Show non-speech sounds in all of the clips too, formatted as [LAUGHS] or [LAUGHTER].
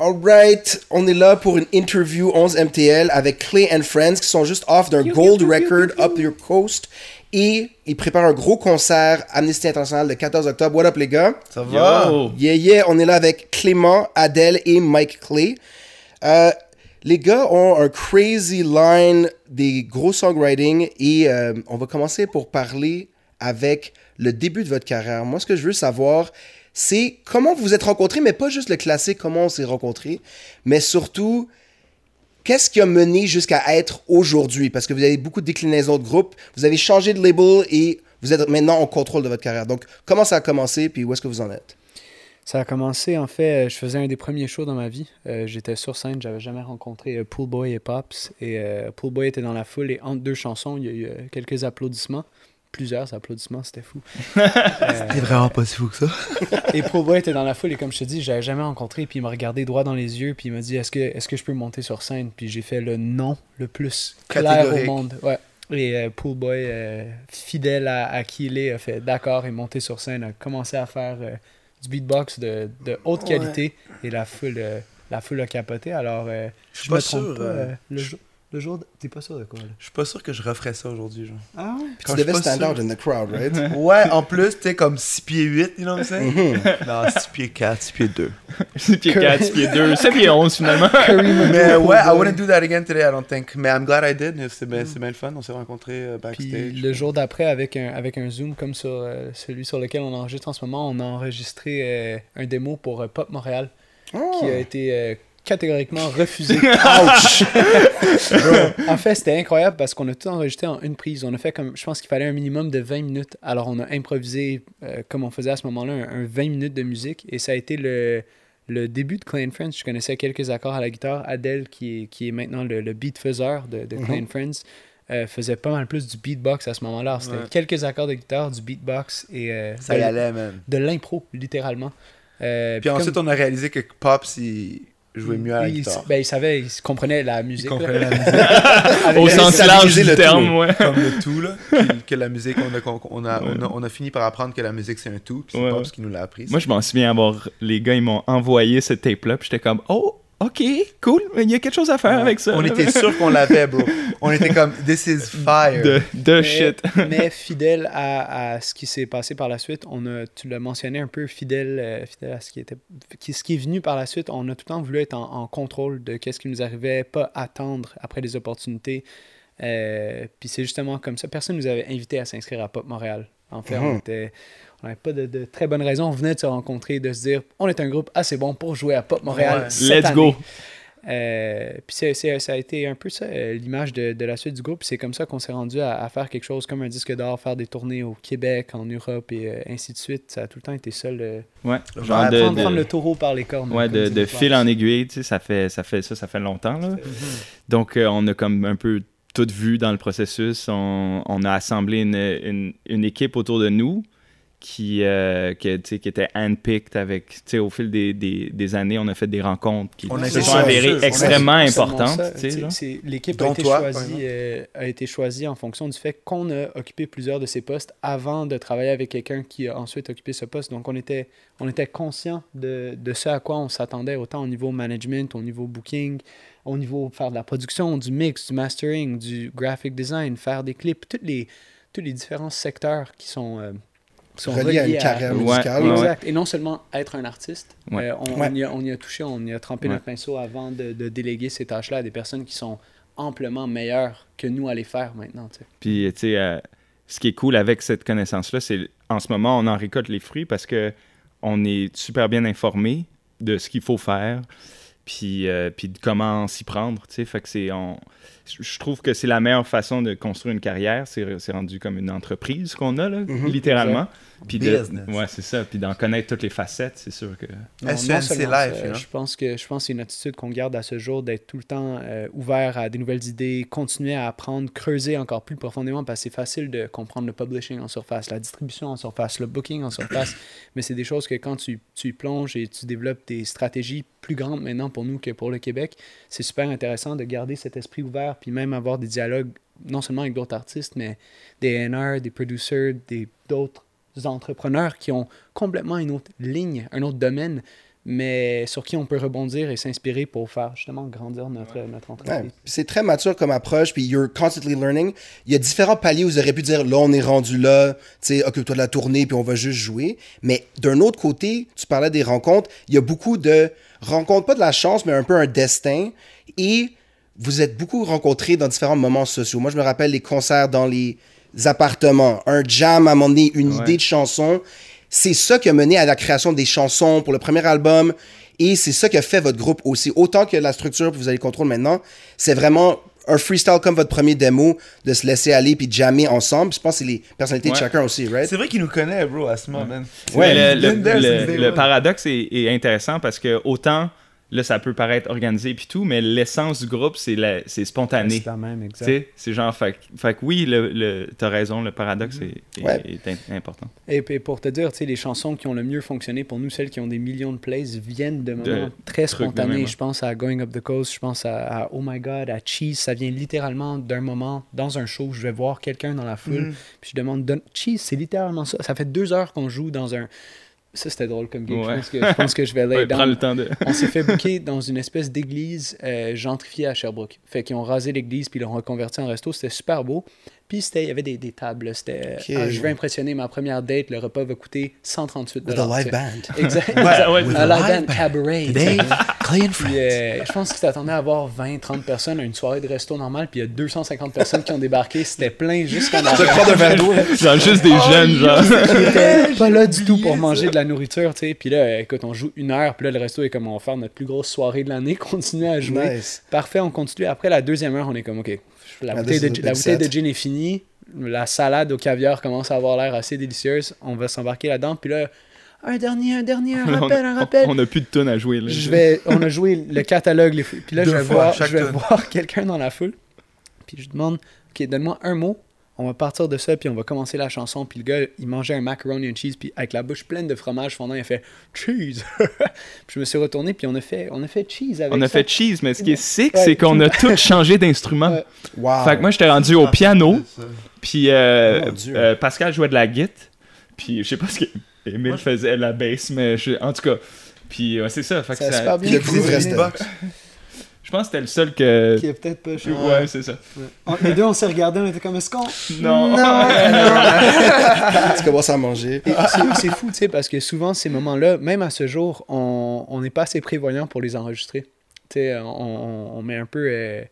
Alright, on est là pour une interview 11 MTL avec Clay and Friends qui sont juste off d'un gold record up your coast et ils préparent un gros concert Amnesty International le 14 octobre. What up les gars? Ça va? Yeah yeah, on est là avec Clément, Adèle et Mike Clay. Euh, les gars ont un crazy line des gros songwriting et euh, on va commencer pour parler avec le début de votre carrière. Moi, ce que je veux savoir, c'est comment vous vous êtes rencontrés, mais pas juste le classique, comment on s'est rencontrés, mais surtout, qu'est-ce qui a mené jusqu'à être aujourd'hui? Parce que vous avez beaucoup de déclinaisons de groupes, vous avez changé de label et vous êtes maintenant en contrôle de votre carrière. Donc, comment ça a commencé, puis où est-ce que vous en êtes? Ça a commencé, en fait, je faisais un des premiers shows dans ma vie. Euh, J'étais sur scène, j'avais jamais rencontré euh, Poolboy et Pops. Et euh, Poolboy était dans la foule et entre deux chansons, il y a eu euh, quelques applaudissements plusieurs applaudissements, c'était fou. [LAUGHS] C'était vraiment pas si fou que ça. [LAUGHS] et Poolboy était dans la foule et comme je te dis, je l'avais jamais rencontré. Puis il m'a regardé droit dans les yeux puis il m'a dit Est-ce que, est que je peux monter sur scène? Puis j'ai fait le non le plus clair au monde. Ouais. Et euh, Poolboy, euh, fidèle à, à, qui il est, a fait d'accord et monté sur scène, a commencé à faire euh, du beatbox de, de haute qualité ouais. et la foule, euh, la foule a capoté. Alors, euh, je, je me trompe sûr, pas. le. Le jour, t'es pas sûr de quoi là? Je suis pas sûr que je referais ça aujourd'hui, genre. Ah ouais? Puis tu devais stand out in the crowd, [LAUGHS] right? ouais, en plus, t'es comme 6 pieds 8, you know what I'm saying? Mm -hmm. non, 6 pieds 4, 6 pieds 2. 6 [LAUGHS] pieds 4, 6 pieds 2, 7 pieds 11 finalement. [LAUGHS] Mais ouais, I wouldn't do that again today, I don't think. Mais I'm glad I did, c'est bien, bien le fun, on s'est rencontrés euh, backstage. Puis le jour d'après, avec un, avec un Zoom comme sur euh, celui sur lequel on enregistre en ce moment, on a enregistré euh, un démo pour Pop Montréal oh. qui a été catégoriquement refusé. [LAUGHS] Ouch! [LAUGHS] en fait, c'était incroyable parce qu'on a tout enregistré en une prise. On a fait comme, je pense qu'il fallait un minimum de 20 minutes. Alors, on a improvisé, euh, comme on faisait à ce moment-là, un, un, 20 minutes de musique. Et ça a été le, le début de Clan Friends. Je connaissais quelques accords à la guitare. Adèle, qui est, qui est maintenant le, le beat faiseur de, de Clan mm -hmm. Friends, euh, faisait pas mal plus du beatbox à ce moment-là. C'était ouais. quelques accords de guitare, du beatbox et euh, ça y allait, même. De l'impro, littéralement. Euh, puis, puis ensuite, comme... on a réalisé que Pops, il jouait mieux à la guitare. Il, ben, il savait, il comprenait la musique. Il comprenait la [LAUGHS] musique. Au sens large du terme, tout, ouais. Comme le tout, là. que, que la musique, on a, on, a, ouais. on, a, on, a, fini par apprendre que la musique, c'est un tout. C'est ouais, Pops qui nous l'a appris. Moi, je m'en souviens avoir... Les gars, ils m'ont envoyé cette tape-là, puis j'étais comme « Oh! OK, cool, il y a quelque chose à faire ouais. avec ça. On était sûr qu'on l'avait, bro. On était comme, this is [LAUGHS] fire. De, de mais, shit. mais fidèle à, à ce qui s'est passé par la suite, on a, tu l'as mentionné un peu, fidèle, euh, fidèle à ce qui, était, qui, ce qui est venu par la suite, on a tout le temps voulu être en, en contrôle de qu'est-ce qui nous arrivait, pas attendre après des opportunités. Euh, Puis c'est justement comme ça. Personne nous avait invité à s'inscrire à Pop Montréal. En fait, mm -hmm. on était on n'avait pas de, de, très bonnes raisons. On venait de se rencontrer, de se dire on est un groupe assez bon pour jouer à Pop Montréal. Ouais. Let's année. go! Euh, puis ça a été un peu ça, l'image de, de, la suite du groupe. C'est comme ça qu'on s'est rendu à, à, faire quelque chose comme un disque d'or, faire des tournées au Québec, en Europe et euh, ainsi de suite. Ça a tout le temps été ça. Le, ouais, genre de, prendre, de, prendre le taureau par les cornes. Ouais, de, fil en aiguille, tu sais, ça fait, ça fait ça, ça fait longtemps. Là. Mm-hmm. Donc euh, on a comme un peu tout vu dans le processus. On, a assemblé une équipe autour de nous qui, euh, qui, qui était handpicked avec, au fil des, des, des, années, on a fait des rencontres qui on se sont avérées extrêmement importantes. L'équipe a, été choisie, euh, a été choisie en fonction du fait qu'on a occupé plusieurs de ces postes avant de travailler avec quelqu'un qui a ensuite occupé ce poste. Donc, on était, on était conscient de, de ce à quoi on s'attendait, autant au niveau management, au niveau booking, au niveau faire de la production, du mix, du mastering, du graphic design, faire des clips, tous les, tous les différents secteurs qui sont... Euh, sont reliés, reliés à une carrière à... musicale. Ouais, exact. Et non seulement être un artiste, ouais. euh, on, on, y a, on, y a, touché, on y a trempé notre pinceau avant de, de, déléguer ces tâches-là à des personnes qui sont amplement meilleures que nous à les faire maintenant. T'sais. Puis, tu sais, euh, ce qui est cool avec cette connaissance-là, c'est en ce moment, on en récolte les fruits parce que on est super bien informé de ce qu'il faut faire, puis, euh, puis de comment s'y prendre. Tu sais, fait que c'est... On je trouve que c'est la meilleure façon de construire une carrière. C'est rendu comme une entreprise qu'on a, là, mm -hmm. littéralement. Puis de, ouais, c'est ça. Puis d'en connaître toutes les facettes, c'est sûr que. Non, SNC Life, ça, je pense que je pense c'est une attitude qu'on garde à ce jour d'être tout le temps euh, ouvert à des nouvelles idées, continuer à apprendre, creuser encore plus profondément parce que c'est facile de comprendre le publishing en surface, la distribution en surface, le booking en surface, [COUGHS] mais c'est des choses que quand tu, tu y plonges et tu développes des stratégies plus grandes maintenant pour nous que pour le Québec, c'est super intéressant de garder cet esprit ouvert puis même avoir des dialogues non seulement avec d'autres artistes, mais des NR, des producers, des d'autres entrepreneurs qui ont complètement une autre ligne, un autre domaine, mais sur qui on peut rebondir et s'inspirer pour faire justement grandir notre, notre entreprise. Ouais. C'est très mature comme approche, puis you're constantly learning. Il y a différents paliers où vous auriez pu dire, là, on est rendu là, tu sais, occupe-toi de la tournée, puis on va juste jouer. Mais d'un autre côté, tu parlais des rencontres, il y a beaucoup de rencontres, pas de la chance, mais un peu un destin. Et vous êtes beaucoup rencontrés dans différents moments sociaux. Moi, je me rappelle les concerts dans les appartements, un jam à un moment donné, une Ouais. idée de chanson. C'est ça qui a mené à la création des chansons pour le premier album. Et c'est ça qui a fait votre groupe aussi. Autant que la structure que vous avez le contrôle maintenant, c'est vraiment un freestyle comme votre premier démo, de se laisser aller puis de jammer ensemble. Je pense que c'est les personnalités de chacun aussi, right? C'est vrai qu'il nous connaît, bro, à ce moment, man. Ouais, le, le- le- one. paradoxe est, est intéressant parce que autant là ça peut paraître organisé puis tout, mais l'essence du groupe c'est la- c'est spontané. C'est la même, exact. c'est genre fait, que- fait que oui, le, le, t'as raison, le paradoxe est, est- Ouais. est in- important. Et puis pour te dire, tu sais, les chansons qui ont le mieux fonctionné pour nous, celles qui ont des millions de plays, viennent de moments De très spontanés. Je pense à Going Up the Coast, je pense à, à Oh My God, à Cheese. Ça vient littéralement d'un moment dans un show. où Je vais voir quelqu'un dans la foule, puis je demande Cheese, c'est littéralement ça. Ça fait deux heures qu'on joue dans un. Ça, c'était drôle comme game. Ouais. Je, pense que, je pense que je vais Ouais, down. prends le temps de. [LAUGHS] On s'est fait booker dans une espèce d'église euh, gentrifiée à Sherbrooke. Fait qu'ils ont rasé l'église puis ils l'ont reconverti en resto. C'était super beau. Puis il y avait des, des tables. C'était ah, je vais impressionner ma première date. Le repas va coûter 138 With a live band. [LAUGHS] Exact. Ouais, un live band cabaret. Today, Clay and Puis, euh, je pense que t'attendais à avoir 20-30 personnes à une soirée de resto normale, puis il y a 250 personnes qui ont débarqué. C'était plein jusqu'en [LAUGHS] arrière. Genre juste des jeunes, genre. [LAUGHS] Pas là du tout pour manger de la nourriture, tu sais. Puis là, écoute, on joue une heure, puis là, le resto est comme on va faire notre plus grosse soirée de l'année, continuer à jouer. Nice. Parfait, on continue. Après la deuxième heure, on est comme, OK, la Ah, bouteille, de, la bouteille gin est finie. La salade au caviar commence à avoir l'air assez délicieuse. On va s'embarquer là-dedans. Puis là, un dernier, un dernier, un [LAUGHS] rappel, un rappel. on a plus de tonnes à jouer. Là. Je vais, on a joué le catalogue, les puis là, je vais, voir, je vais voir [LAUGHS] quelqu'un dans la foule, puis je demande, OK, donne-moi un mot, on va partir de ça, puis on va commencer la chanson, puis le gars, il mangeait un macaroni and cheese, puis avec la bouche pleine de fromage fondant, il a fait « cheese [LAUGHS] ». Puis je me suis retourné, puis on a fait, on a fait cheese avec On a ça. fait cheese, mais ce qui est sick, Ouais. c'est qu'on a tous changé d'instrument. Ouais. Wow. Fait que moi, j'étais rendu au piano, puis euh, euh, Pascal jouait de la guitare, puis je sais pas ce qu'Emile faisait, la bass, mais je- en tout cas, puis ouais, c'est ça. Fait que Ça a ça- super bien le groove fonctionné. restait. Box. Je pense que c'était le seul que... Qui est peut-être pas chaud. Ouais, c'est ça. On- Les deux, on s'est regardés, on était comme, est-ce qu'on... Non. [LAUGHS] tu commences à manger. Et c'est- C'est fou, tu sais, parce que souvent, ces moments-là, même à ce jour, on on n'est pas assez prévoyant pour les enregistrer. Tu sais, on met un peu. euh,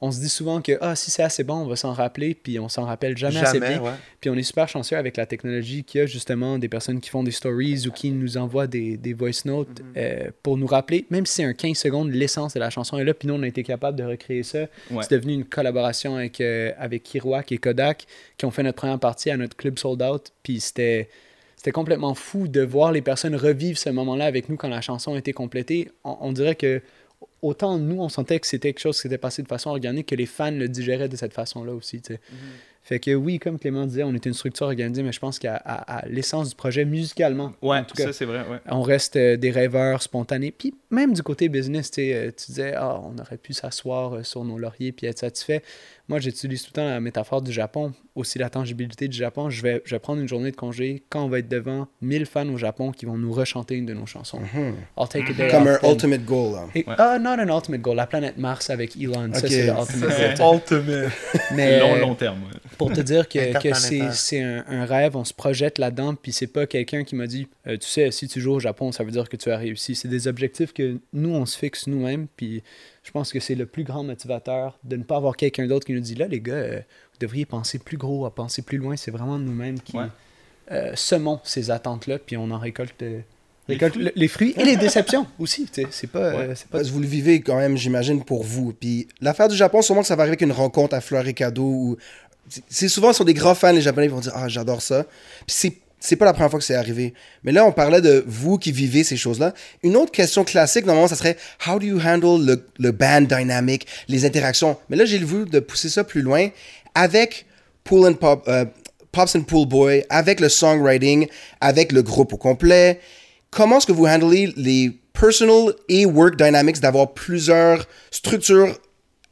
on se dit souvent que ah, si c'est assez bon, on va s'en rappeler, puis on s'en rappelle jamais, assez Jamais, bien. ouais. Puis on est super chanceux avec la technologie qu'il y a justement des personnes qui font des stories ou qui nous envoient des, des voice notes Mm-hmm. euh, pour nous rappeler, même si c'est un 15 secondes, l'essence de la chanson est là. Puis nous, on a été capable de recréer ça. Ouais. C'est devenu une collaboration avec, euh, avec Kiroak et Kodak qui ont fait notre première partie à notre club sold out. Puis c'était. C'était complètement fou de voir les personnes revivre ce moment-là avec nous quand la chanson a été complétée. On, on dirait que autant nous, on sentait que c'était quelque chose qui s'était passé de façon organique que les fans le digéraient de cette façon-là aussi. sais. Fait que oui, comme Clément disait, on est une structure organisée, mais je pense qu'à à- à l'essence du projet, musicalement, Ouais, en tout cas, ça c'est vrai, ouais. on reste euh, des rêveurs spontanés. Puis même du côté business, tu euh, disais, ah, on aurait pu s'asseoir euh, sur nos lauriers puis être satisfait. Moi, j'utilise tout le temps la métaphore du Japon, aussi la tangibilité du Japon. Je vais, je vais prendre une journée de congé quand on va être devant 1000 fans au Japon qui vont nous rechanter une de nos chansons. I'll take a day Comme un ultimate goal. Là. Et- Ah, not an ultimate goal. La planète Mars avec Elon. Ça, c'est le Ça, ultimate c'est goal. ultimate. [LAUGHS] Mais, long, euh, long terme. ouais. pour te dire que, que c'est un, un rêve, on se projette là-dedans, puis c'est pas quelqu'un qui m'a dit euh, Tu sais, si tu joues au Japon, ça veut dire que tu as réussi. C'est des objectifs que nous, on se fixe nous-mêmes, puis je pense que c'est le plus grand motivateur de ne pas avoir quelqu'un d'autre qui nous dit Là, les gars, euh, vous devriez penser plus gros, à penser plus loin. C'est vraiment nous-mêmes qui Ouais. euh, semons ces attentes-là, puis on en récolte. euh, Les récolte fruits. le- les fruits et les déceptions [LAUGHS] aussi. tu sais. C'est pas, euh, c'est pas Parce que vous le vivez quand même, j'imagine, pour vous. Puis l'affaire du Japon, sûrement que ça va arriver avec une rencontre à Fleur et Cadeau. Ou... C'est souvent, des grands fans, les Japonais, ils vont dire Ah, j'adore ça. Puis c'est. C'est pas la première fois que c'est arrivé. Mais là, on parlait de vous qui vivez ces choses-là. Une autre question classique, normalement, ça serait How do you handle le, le band dynamic, les interactions? Mais là, j'ai le voulu de pousser ça plus loin avec Pool and Pop, euh, Pops and Pool Boy, avec le songwriting, avec le groupe au complet. Comment est-ce que vous handlez les personal et work dynamics d'avoir plusieurs structures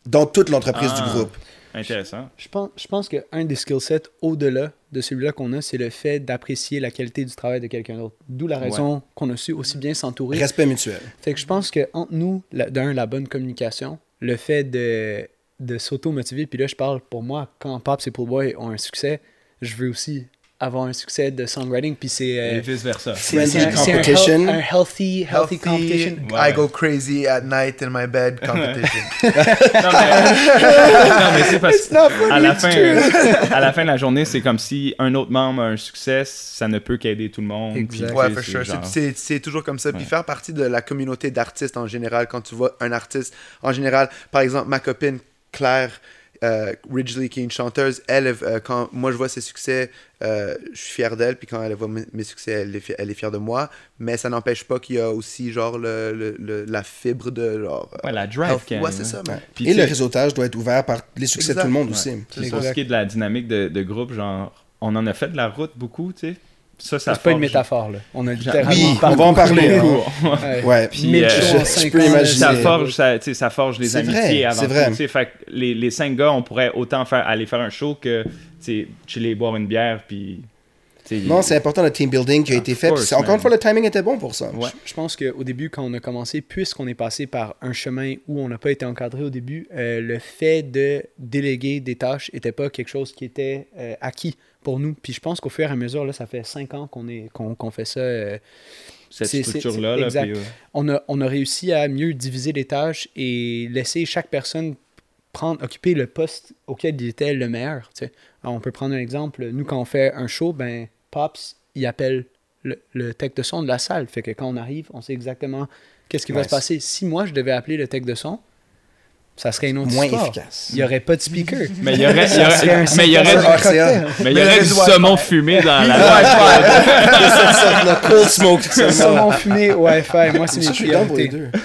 dans toute l'entreprise Ah. du groupe? Intéressant. Je pense, je pense qu'un des skill sets au-delà de celui-là qu'on a, c'est le fait d'apprécier la qualité du travail de quelqu'un d'autre. D'où la raison qu'on a su aussi bien s'entourer. Respect mutuel. Fait que je pense que entre nous, d'un, la bonne communication, le fait de, de s'auto-motiver, puis là, je parle pour moi, quand Pops et Poolboy ont un succès, je veux aussi avoir un succès de songwriting, puis c'est... euh, Et vice-versa. c'est- c'est un- un, competition. health- un healthy, healthy, competition. Ouais. I go crazy at night in my bed [LAUGHS] competition. non, mais, c'est parce It's not funny, à la, fin, à la fin de la journée, c'est comme si un autre membre a un succès, ça ne peut qu'aider tout le monde. Exact. Ouais, for sure. c'est toujours comme ça. Puis Ouais. faire partie de la communauté d'artistes en général, quand tu vois un artiste en général, par exemple, ma copine Claire euh, Ridgely, qui est une chanteuse, elle, euh, quand moi je vois ses succès, euh, je suis fier d'elle. Puis quand elle voit mes, succès, elle est, fi- elle est fière de moi. Mais ça n'empêche pas qu'il y a aussi, genre, le, le- le- la fibre de. Genre, euh, Ouais, la drive. health- Ouais, hein. c'est ça, man. Puis, Et le réseautage doit être ouvert par les succès de tout le monde Ouais. aussi. Pour ce qui est de la dynamique de, de groupe, genre, on en a fait de la route beaucoup, tu sais. Ça, ça C'est pas une métaphore, là. On a Oui, littéralement on va en parler. hein. Ouais. Ouais. Puis, euh, je peux imaginer. ça forge, ça, forge les amitiés vrai, avant c'est tout. Fait que les, les cinq gars, on pourrait autant faire, aller faire un show que chiller, boire une bière, puis. Non, c'est important le team building qui a Of été fait. course, encore une fois, le timing était bon pour ça. Ouais. Je- Je pense qu'au début, quand on a commencé, puisqu'on est passé par un chemin où on n'a pas été encadré au début, euh, le fait de déléguer des tâches n'était pas quelque chose qui était euh, acquis pour nous. Puis je pense qu'au fur et à mesure, là, ça fait cinq ans qu'on est qu'on fait ça. euh, cette structure-là. Là, exact. puis, on, a, on a réussi à mieux diviser les tâches et laisser chaque personne prendre, occuper le poste auquel il était le meilleur. tu sais. Alors, on peut prendre un exemple. Nous, quand on fait un show, ben, Pops, il appelle le, le tech de son de la salle. Fait que quand on arrive, on sait exactement qu'est-ce qui va se passer. Si moi, je devais appeler le tech de son, ça serait une autre Moins histoire. efficace. Il n'y aurait pas de speaker. [LAUGHS] Mais il y aurait, il y aurait, un mais il y aurait, cocktail. mais il y aurait du Wi-Fi. saumon fumé dans la. [LAUGHS] le [LAUGHS] cold smoke. Saumon fumé, Wi-Fi, moi, c'est mes je suis down pour les priorités.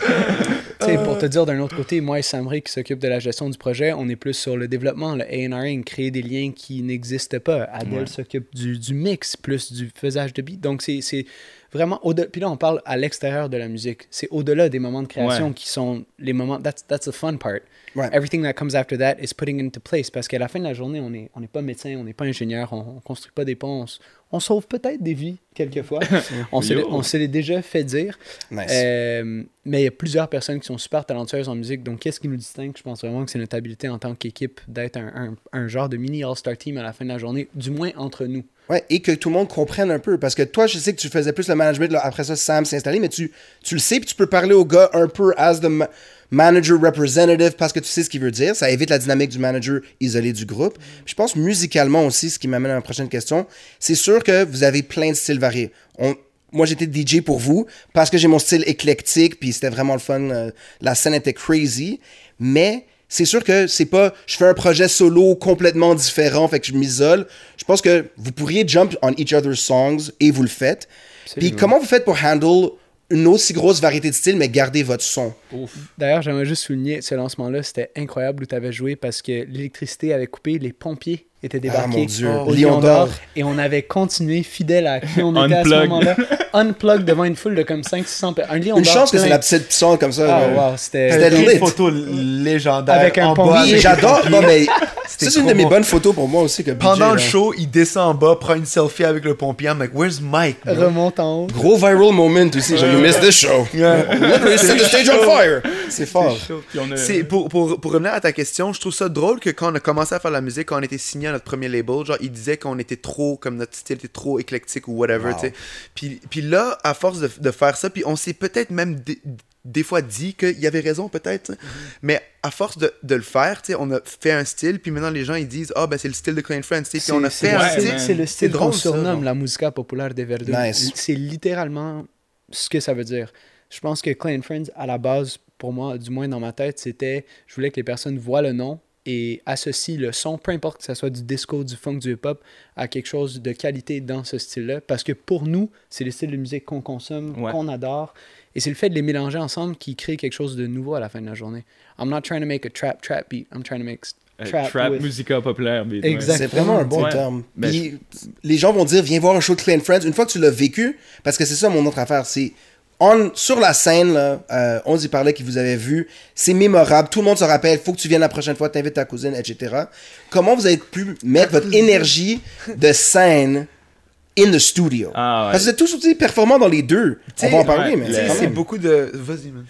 Sais, pour te dire d'un autre côté, moi et Samri qui s'occupe de la gestion du projet, on est plus sur le développement, le A&Ring, créer des liens qui n'existent pas. Adèle Ouais. s'occupe du, du mix, plus du faisage de beats. Donc, c'est c'est vraiment... au Puis là, on parle à l'extérieur de la musique. C'est au-delà des moments de création Ouais. qui sont les moments... That's, that's the fun part. Ouais. Everything that comes after that is putting into place. Parce qu'à la fin de la journée, on n'est on n'est pas médecin, on n'est pas ingénieur, on, on construit pas des ponts. On, sauve peut-être des vies, quelquefois. [LAUGHS] on se l'est- Yo. on se l'est déjà fait dire. Nice. Euh, mais il y a plusieurs personnes qui sont super talentueuses en musique. Donc, qu'est-ce qui nous distingue? Je pense vraiment que c'est notre habilité en tant qu'équipe d'être un, un- un genre de mini All-Star Team à la fin de la journée, du moins entre nous. Ouais, et que tout le monde comprenne un peu. Parce que toi, je sais que tu faisais plus le management, là, après ça, Sam s'est installé, mais tu, tu le sais, puis tu peux parler au gars un peu as the ma- manager representative parce que tu sais ce qu'il veut dire. Ça évite la dynamique du manager isolé du groupe. Puis je pense musicalement aussi, ce qui m'amène à la prochaine question, c'est sûr que vous avez plein de styles variés. On, moi, j'étais DJ pour vous parce que j'ai mon style éclectique, puis c'était vraiment le fun. euh, la scène était crazy, mais c'est sûr que c'est pas je fais un projet solo complètement différent, fait que je m'isole. Je pense que vous pourriez jump on each other's songs et vous le faites. Puis comment vous faites pour handle une aussi grosse variété de styles, mais garder votre son? D'ailleurs, j'aimerais juste souligner ce lancement-là, c'était incroyable où tu avais joué parce que l'électricité avait coupé, les pompiers étaient débarqués Ah, mon Dieu. au Lion d'Or. et on avait continué fidèle à qui on était à ce moment-là. Unplug devant une foule de comme 500-600 personnes. Un Lion Une d'Or chance que c'est la petite sonde comme ça. Ah, wow, c'était... Une photo légendaire Avec un pompier. J'adore. mais ça, c'est une de mes bonnes photos pour moi aussi. Que BJ, Pendant là. le show, il descend en bas, prend une selfie avec le pompier. I'm like, where's Mike? bro? remonte en haut. Gros viral moment aussi. J'ai you missed this show. [LAUGHS] Literally set the stage on fire. C'est fort. A- pour, pour, pour revenir à ta question, je trouve ça drôle que quand on a commencé à faire la musique, quand on était signé à notre premier label, genre il disait qu'on était trop, comme notre style était trop éclectique ou whatever, Wow. tu sais. Puis, puis là, à force de, de faire ça, puis on s'est peut-être même des, fois dit qu'il y avait raison peut-être, mais à force de, de le faire, tu sais, on a fait un style, puis maintenant les gens ils disent ah ben c'est le style de Clean Friends, tu sais, puis on a C'est- fait un ouais, style. man. C'est le style drôle, qu'on ça, surnomme genre. la musica populaire des Verdun. Nice. C'est littéralement ce que ça veut dire. Je pense que Clay Friends, à la base, pour moi, du moins dans ma tête, c'était je voulais que les personnes voient le nom et associent le son, peu importe que ce soit du disco, du funk, du hip-hop, à quelque chose de qualité dans ce style-là. Parce que pour nous, c'est le style de musique qu'on consomme, Ouais. qu'on adore. Et c'est le fait de les mélanger ensemble qui crée quelque chose de nouveau à la fin de la journée. I'm not trying to make a trap trap beat. I'm trying to make euh, trap, trap, with- musica populaire. beat, ouais. Exact. C'est vraiment un bon Ouais. terme. Ben, Puis, les gens vont dire, viens voir un show de Clean Friends. Une fois que tu l'as vécu, parce que c'est ça mon autre affaire, c'est on, sur la scène, là, euh, on y parlait que vous avez vu, c'est mémorable, tout le monde se rappelle, faut que tu viennes la prochaine fois, t'invites ta cousine, etc. Comment vous avez pu mettre votre énergie de scène in the studio? Ah, ouais. Parce que êtes tous aussi performants dans les deux. On va en parler, ouais, mais c'est c'est beaucoup de. Vas-y, man.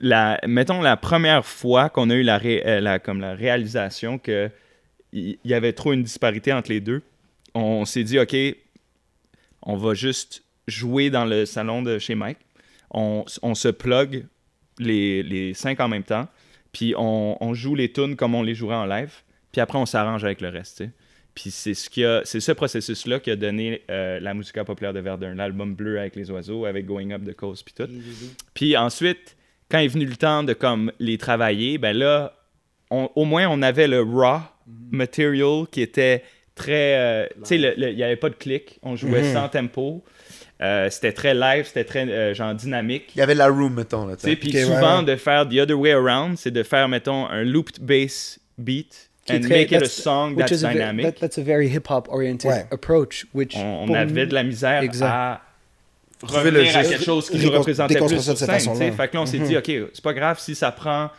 la, mettons la première fois qu'on a eu la, ré- euh, la- comme la réalisation que il y, avait trop une disparité entre les deux, on s'est dit ok, on va juste jouer dans le salon de chez Mike, on, on se plug les, les cinq en même temps, puis on, on joue les tunes comme on les jouerait en live, puis après on s'arrange avec le reste. tu sais. Puis c'est ce qui a, c'est ce processus-là qui a donné euh, la musique populaire de Verdun, l'album bleu avec les oiseaux, avec Going Up the Coast, puis tout. Puis ensuite, quand est venu le temps de comme les travailler, ben là, on- au moins on avait le raw material qui était très, euh, tu sais, il n'y avait pas de clic, on jouait Mhm. sans tempo, Euh, c'était très live, c'était très euh, genre dynamique. Il y avait la room, mettons. Là, puis souvent ouais. de faire the other way around, c'est de faire mettons un looped bass beat and très- make it a song which that's is a dynamic. that- that's a very hip-hop oriented Ouais. approach. Which on, avait de la misère Exact. à Trouver le à quelque chose qui nous représentait plus sur scène. Fait que là, on s'est dit, OK, c'est pas grave si ça prend...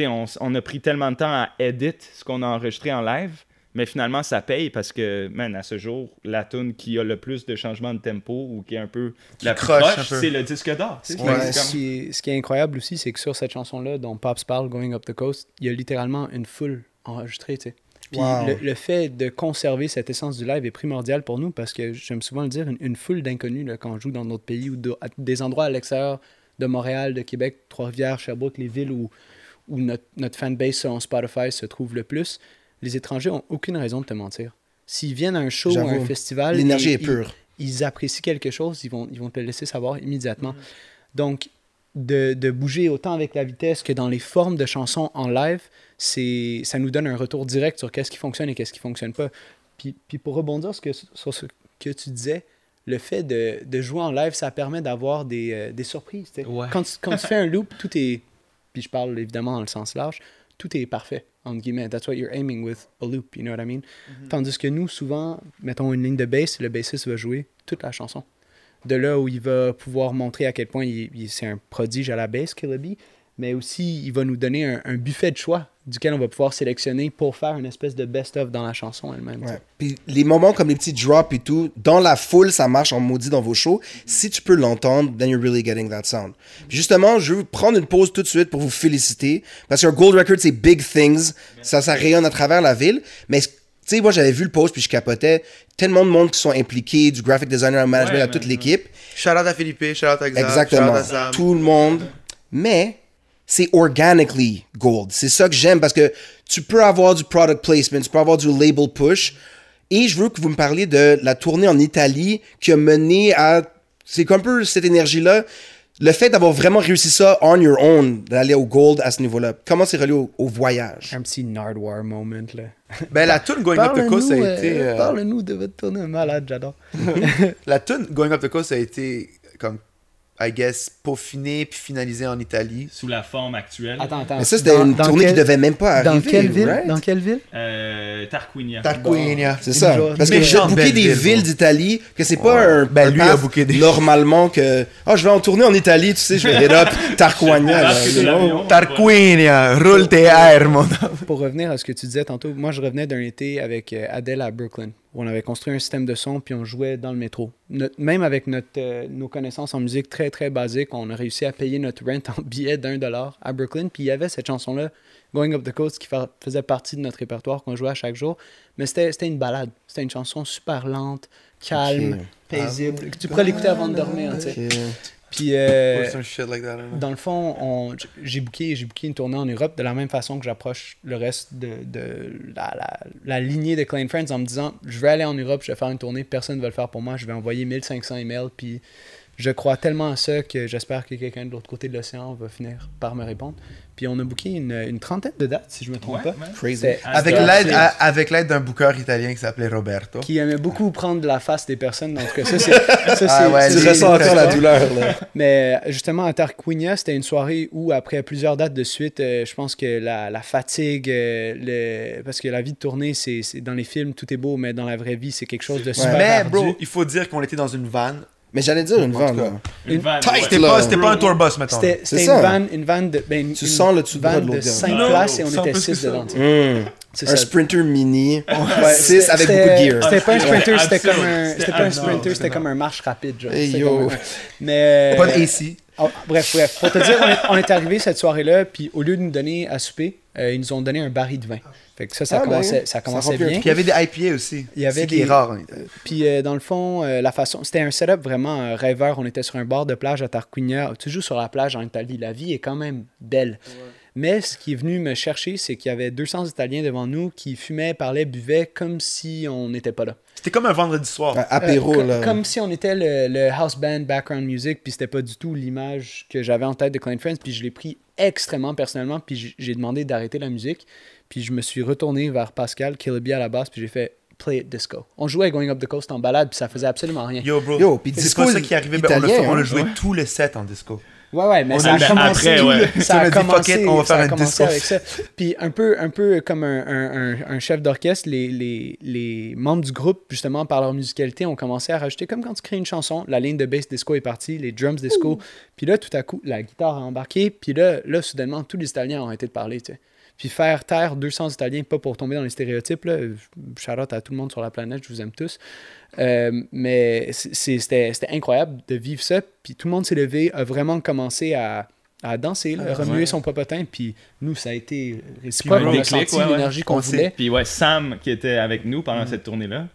On, on a pris tellement de temps à edit ce qu'on a enregistré en live, mais finalement, ça paye parce que, man, à ce jour, la tune qui a le plus de changements de tempo ou qui est un peu la plus croche c'est le disque d'or. sais. Ouais, Ce qui, est, ce qui est incroyable aussi, c'est que sur cette chanson-là, dont Pops parle, Going Up the Coast, il y a littéralement une foule enregistrée, tu sais. Puis Wow. le, le fait de conserver cette essence du live est primordial pour nous parce que j'aime souvent le dire, une, une foule d'inconnus là, quand on joue dans notre pays ou de- à des endroits à l'extérieur de Montréal, de Québec, Trois-Rivières, Sherbrooke, les villes où, où notre, notre fanbase sur Spotify se trouve le plus, les étrangers ont aucune raison de te mentir. S'ils viennent à un show ou à un festival, L'énergie est pure. ils, ils apprécient quelque chose, ils vont, ils vont te le laisser savoir immédiatement. Donc, de, de bouger autant avec la vitesse que dans les formes de chansons en live, c'est ça nous donne un retour direct sur qu'est-ce qui fonctionne et qu'est-ce qui fonctionne pas. Puis, puis pour rebondir sur, ce que- sur ce que tu disais, le fait de, de jouer en live, ça permet d'avoir des, euh, des surprises. Ouais. Quand, tu, quand tu fais un loop, tout est, puis je parle évidemment dans le sens large, tout est parfait, entre guillemets. That's what you're aiming with a loop, you know what I mean? Tandis que nous, souvent, mettons une ligne de bass, le bassiste va jouer toute la chanson. De là où il va pouvoir montrer à quel point il, il- c'est un prodige à la bass, Killer Bee, mais aussi il va nous donner un, un buffet de choix duquel on va pouvoir sélectionner pour faire une espèce de best-of dans la chanson elle-même. Ouais. Puis les moments comme les petits drops et tout, dans la foule, ça marche en maudit dans vos shows. Si tu peux l'entendre, then you're really getting that sound. Puis justement, je veux prendre une pause tout de suite pour vous féliciter. Parce qu'un Gold Record, c'est big things. Ça, ça rayonne à travers la ville. Mais, tu sais, moi, j'avais vu le post puis je capotais. Tellement de monde qui sont impliqués, du graphic designer, au management, Ouais, à toute l'équipe. Shout out à Philippe, shout out à Xav, Exactement. shout out à Sam. Tout le monde. Mais c'est organically gold. C'est ça que j'aime parce que tu peux avoir du product placement, tu peux avoir du label push. Et je veux que vous me parliez de la tournée en Italie qui a mené à. C'est un peu cette énergie-là. Le fait d'avoir vraiment réussi ça on your own, d'aller au gold à ce niveau-là. Comment c'est relié au, au voyage? Un petit Nardwar moment là. [LAUGHS] Ben, la tune Going Up the Coast, a Parle-nous, été. euh, euh, Parle-nous de votre tournée malade, j'adore. [LAUGHS] La tune Going Up the Coast, a été, comme, I guess, peaufinée puis finalisée en Italie. Sous la forme actuelle. Attends, attends. Mais ça, c'était une tournée quel- qui devait même pas arriver. Dans quelle ville? right? Dans quelle ville? Euh, Tarquinia. Tarquinia. C'est ça. Parce que êtes booké des ville, villes d'Italie, que c'est pas Ouais. un, Ben, un lui a booké des- normalement que ah je vais en tourner en Italie, tu sais, je vais hit up [LAUGHS] Tarquania. là, l'avion, Tarquinia, roule tes airs, mon homme. Pour revenir à ce que tu disais tantôt, moi je revenais d'un été avec euh, Adèle à Brooklyn, on avait construit un système de son puis on jouait dans le métro. Notre- même avec notre, euh, nos connaissances en musique très très basiques, on a réussi à payer notre rent en billets d'un dollar à Brooklyn. Puis il y avait cette chanson-là, Going Up the Coast, qui fa- faisait partie de notre répertoire qu'on jouait à chaque jour. Mais c'était c'était une balade. C'était une chanson super lente, calme, paisible. que tu pourrais l'écouter avant de dormir. tu sais. Ok. Puis euh, know. dans le fond, on- j'ai booké, booké une tournée en Europe de la même façon que j'approche le reste de, de la, la- la lignée de Klein Friends en me disant je vais aller en Europe, je vais faire une tournée, personne ne va le faire pour moi, je vais envoyer 1500 emails, puis je crois tellement à ça que j'espère que quelqu'un de l'autre côté de l'océan va finir par me répondre. Puis on a booké une, une trentaine de dates, si je me trompe Ouais, pas. ouais. Crazy. Avec l'aide, assez- à- avec l'aide d'un booker italien qui s'appelait Roberto. qui aimait beaucoup prendre la face des personnes. Cas, ça, c'est. ça, c'est- Ah ouais, c'est- Tu ressens encore la douleur là. Mais euh, justement, à Tarquinia, c'était une soirée où, après plusieurs dates de suite, euh, je pense que la, la fatigue, euh, le... parce que la vie de tournée, c'est dans les films, tout est beau, mais dans la vraie vie, c'est quelque chose de super Mais, ardu. bro, il faut dire qu'on était dans une van Mais j'allais dire une En van, tout cas. là. Une vanne. C'était pas, pas un tour bus, maintenant. C'était C'est c'était ça. une van, une van de. Ben, une, Tu une sens le dessous de bras van de de l'autre 5 Non, places et on était plus que 6 ça. dedans. Hmm. C'est Un ça. sprinter mini. Ouais, 6 c'était- avec beaucoup de gear. C'était pas un sprinter, c'était comme un. absurde. C'était pas un C'était sprinter, c'était absurde. comme un marche rapide. Genre. Hey, C'était yo. Mais. Pas de AC. Oh, bref, bref. Pour te dire, on est, on est arrivé cette soirée-là, puis au lieu de nous donner à souper, euh, ils nous ont donné un baril de vin. Fait que ça, ça Ah, ben, commençait, ça ça commençait remplit un bien. Puis il y avait des IPA aussi. Il y avait des- est rare. hein. Puis euh, dans le fond, euh, la façon, c'était un setup vraiment euh, rêveur. On était sur un bord de plage à Tarquinia. Tu joues sur la plage en Italie. La vie est quand même belle. Mais ce qui est venu me chercher, c'est qu'il y avait 200 Italiens devant nous qui fumaient, parlaient, buvaient comme si on n'était pas là. C'était comme un vendredi soir. Un apéro, Euh, là. Comme si on était le, le house band background music, puis c'était pas du tout l'image que j'avais en tête de Klein Friends, puis je l'ai pris extrêmement personnellement, puis j'ai demandé d'arrêter la musique, puis je me suis retourné vers Pascal, Killaby à la basse, puis j'ai fait play it disco. On jouait Going Up the Coast en balade, puis ça faisait absolument rien. Yo, bro. Yo, puis c'est disco pas ça qui arrivait. Ben, on, a, fait- on a hein. joué Ouais. tout le set en disco. Ouais, ouais, mais On ça a a commencé. après, ouais. Ça On a a dit, fuck commencé, it, on va ça faire a un disco. avec ça. Puis un peu, un peu comme un, un- un- un chef d'orchestre, les, les, les membres du groupe, justement, par leur musicalité, ont commencé à rajouter, comme quand tu crées une chanson, la ligne de bass disco est partie, les drums disco. Puis là, tout à coup, la guitare a embarqué. Puis là, là, soudainement, tous les Italiens ont arrêté de parler, tu sais. Puis faire taire 200 Italiens, pas pour tomber dans les stéréotypes, là. Shout out à tout le monde sur la planète, je vous aime tous. Euh, mais c'était incroyable de vivre ça. Puis tout le monde s'est levé, a vraiment commencé à, à danser, là, remuer ouais. son popotin. Puis nous, ça a été réciproque. On a senti ouais, ouais. l'énergie qu'on voulait. Puis ouais, Sam qui était avec nous pendant cette tournée-là.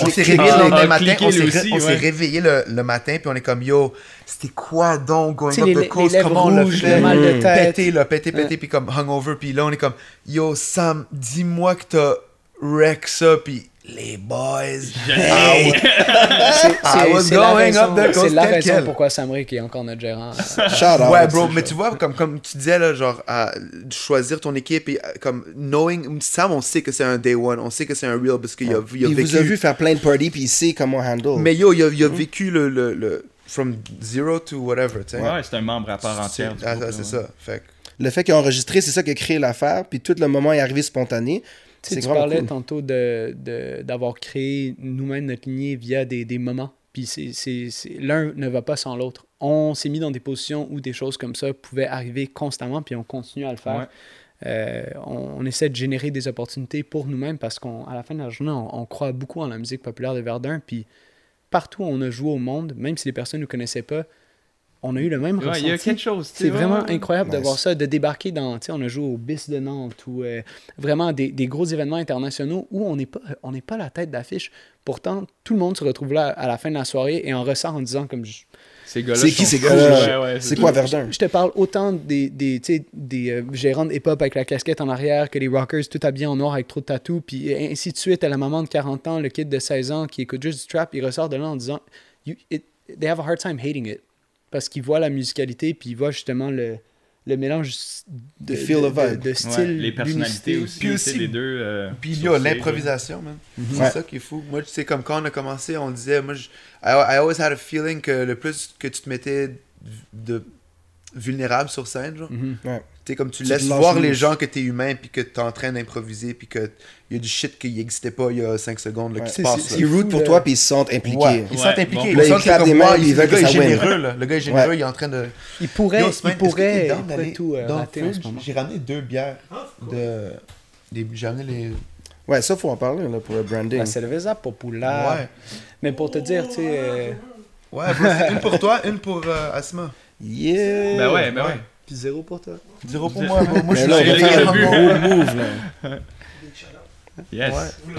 On s'est réveillé le lendemain matin, on s'est ouais. réveillé le, le matin, puis on est comme, yo, c'était quoi donc, going up les- the coast, lèvres comment on l'a rouges, fait? le mal de Mm. tête. Pété, là, pété, pété, Ouais. puis comme hungover, puis là, on est comme, yo, Sam, dis-moi que t'as wreck ça, puis les boys. [LAUGHS] [LAUGHS] C'est Ah c'est- was c'est la going raison, up the c'est coast, la quel raison quel. pourquoi Sam Rick est encore notre gérant. [LAUGHS] Shout out. Ouais, bro, mais tu vois, comme, comme tu disais, là, genre, à choisir ton équipe et euh, comme, knowing, Sam, on sait que c'est un day one, on sait que c'est un real parce qu'il a, il a Il vécu. vous a vu faire plein de parties, puis il sait comment handle. Mais yo, il a, il a vécu le, le, le, from zero to whatever, tu sais. Ouais, c'est un membre à part entière. du Ah, c'est ouais. ça. Fait Le fait qu'il a enregistré, c'est ça qui a créé l'affaire, puis tout le moment est arrivé spontané. Tu sais, tu parlais cool. tantôt de, de- d'avoir créé nous-mêmes notre lignée via des, des moments. Puis l'un ne va pas sans l'autre. On s'est mis dans des positions où des choses comme ça pouvaient arriver constamment, puis on continue à le faire. Ouais. Euh, on, on essaie de générer des opportunités pour nous-mêmes parce qu'à la fin de la journée, on, on croit beaucoup en la musique populaire de Verdun. Puis partout où on a joué au monde, même si les personnes ne nous connaissaient pas, on a eu le même Ouais, il y a ressenti. quelque chose. C'est vraiment ouais. incroyable de Nice. voir ça, de débarquer dans, tu sais, on a joué au BIS de Nantes ou euh, vraiment des, des gros événements internationaux où on n'est pas, on n'est pas la tête d'affiche. Pourtant, tout le monde se retrouve là à la fin de la soirée et en ressort en disant comme je, C'est qui, ces fous, gars-là? ouais, ouais, C'est quoi Verdun? je te parle autant des, des, tu sais, des euh, gérants de hip-hop avec la casquette en arrière que les rockers tout habillés en noir avec trop de tatous, puis ainsi de suite à la maman de 40 ans, le kid de 16 ans qui écoute juste du trap, il ressort de là en disant You- it- They have a hard time hating it. Parce qu'ils voient la musicalité, puis ils voient justement le, le mélange de, feel de, of de- de Ouais, style. les personnalités aussi, Puis aussi- les deux. euh, Puis sur yo, stage, l'improvisation, man. C'est Ouais. ça qui est fou. Moi, tu sais, comme quand on a commencé, on disait, moi, je- I, I always had a feeling que le plus que tu te mettais de vulnérable sur scène, genre, Mhm. tu sais, comme tu, Tu laisses voir les gens que t'es humain, puis que t'es en train d'improviser, puis que y a du shit qui n'existait pas il y a 5 secondes, là, Ouais. qui se passe. Ils root pour toi, puis ils se sentent impliqués. Ouais, ils sont Ouais, impliqués. bon. Ils Là, sentent ils des mains, ils le veulent gars que est ça généreux, là. Le gars est généreux, il est en train de... Il pourrait, Yo, il pourrait, d'aller tout euh. J'ai ramené deux bières de... des- J'ai ramené les... Ouais, ça, faut en parler là, pour le branding. La cerveza populaire. Ouais. Mais pour te dire, tu sais, euh, Ouais, une pour toi, une pour euh, Asma. Yeah! Ben ouais, ben ouais. Puis zéro pour toi. Zéro pour moi. Moi, je Mais suis là, on va les faire gars, un gros move, là. [LAUGHS] Yes. Ouais.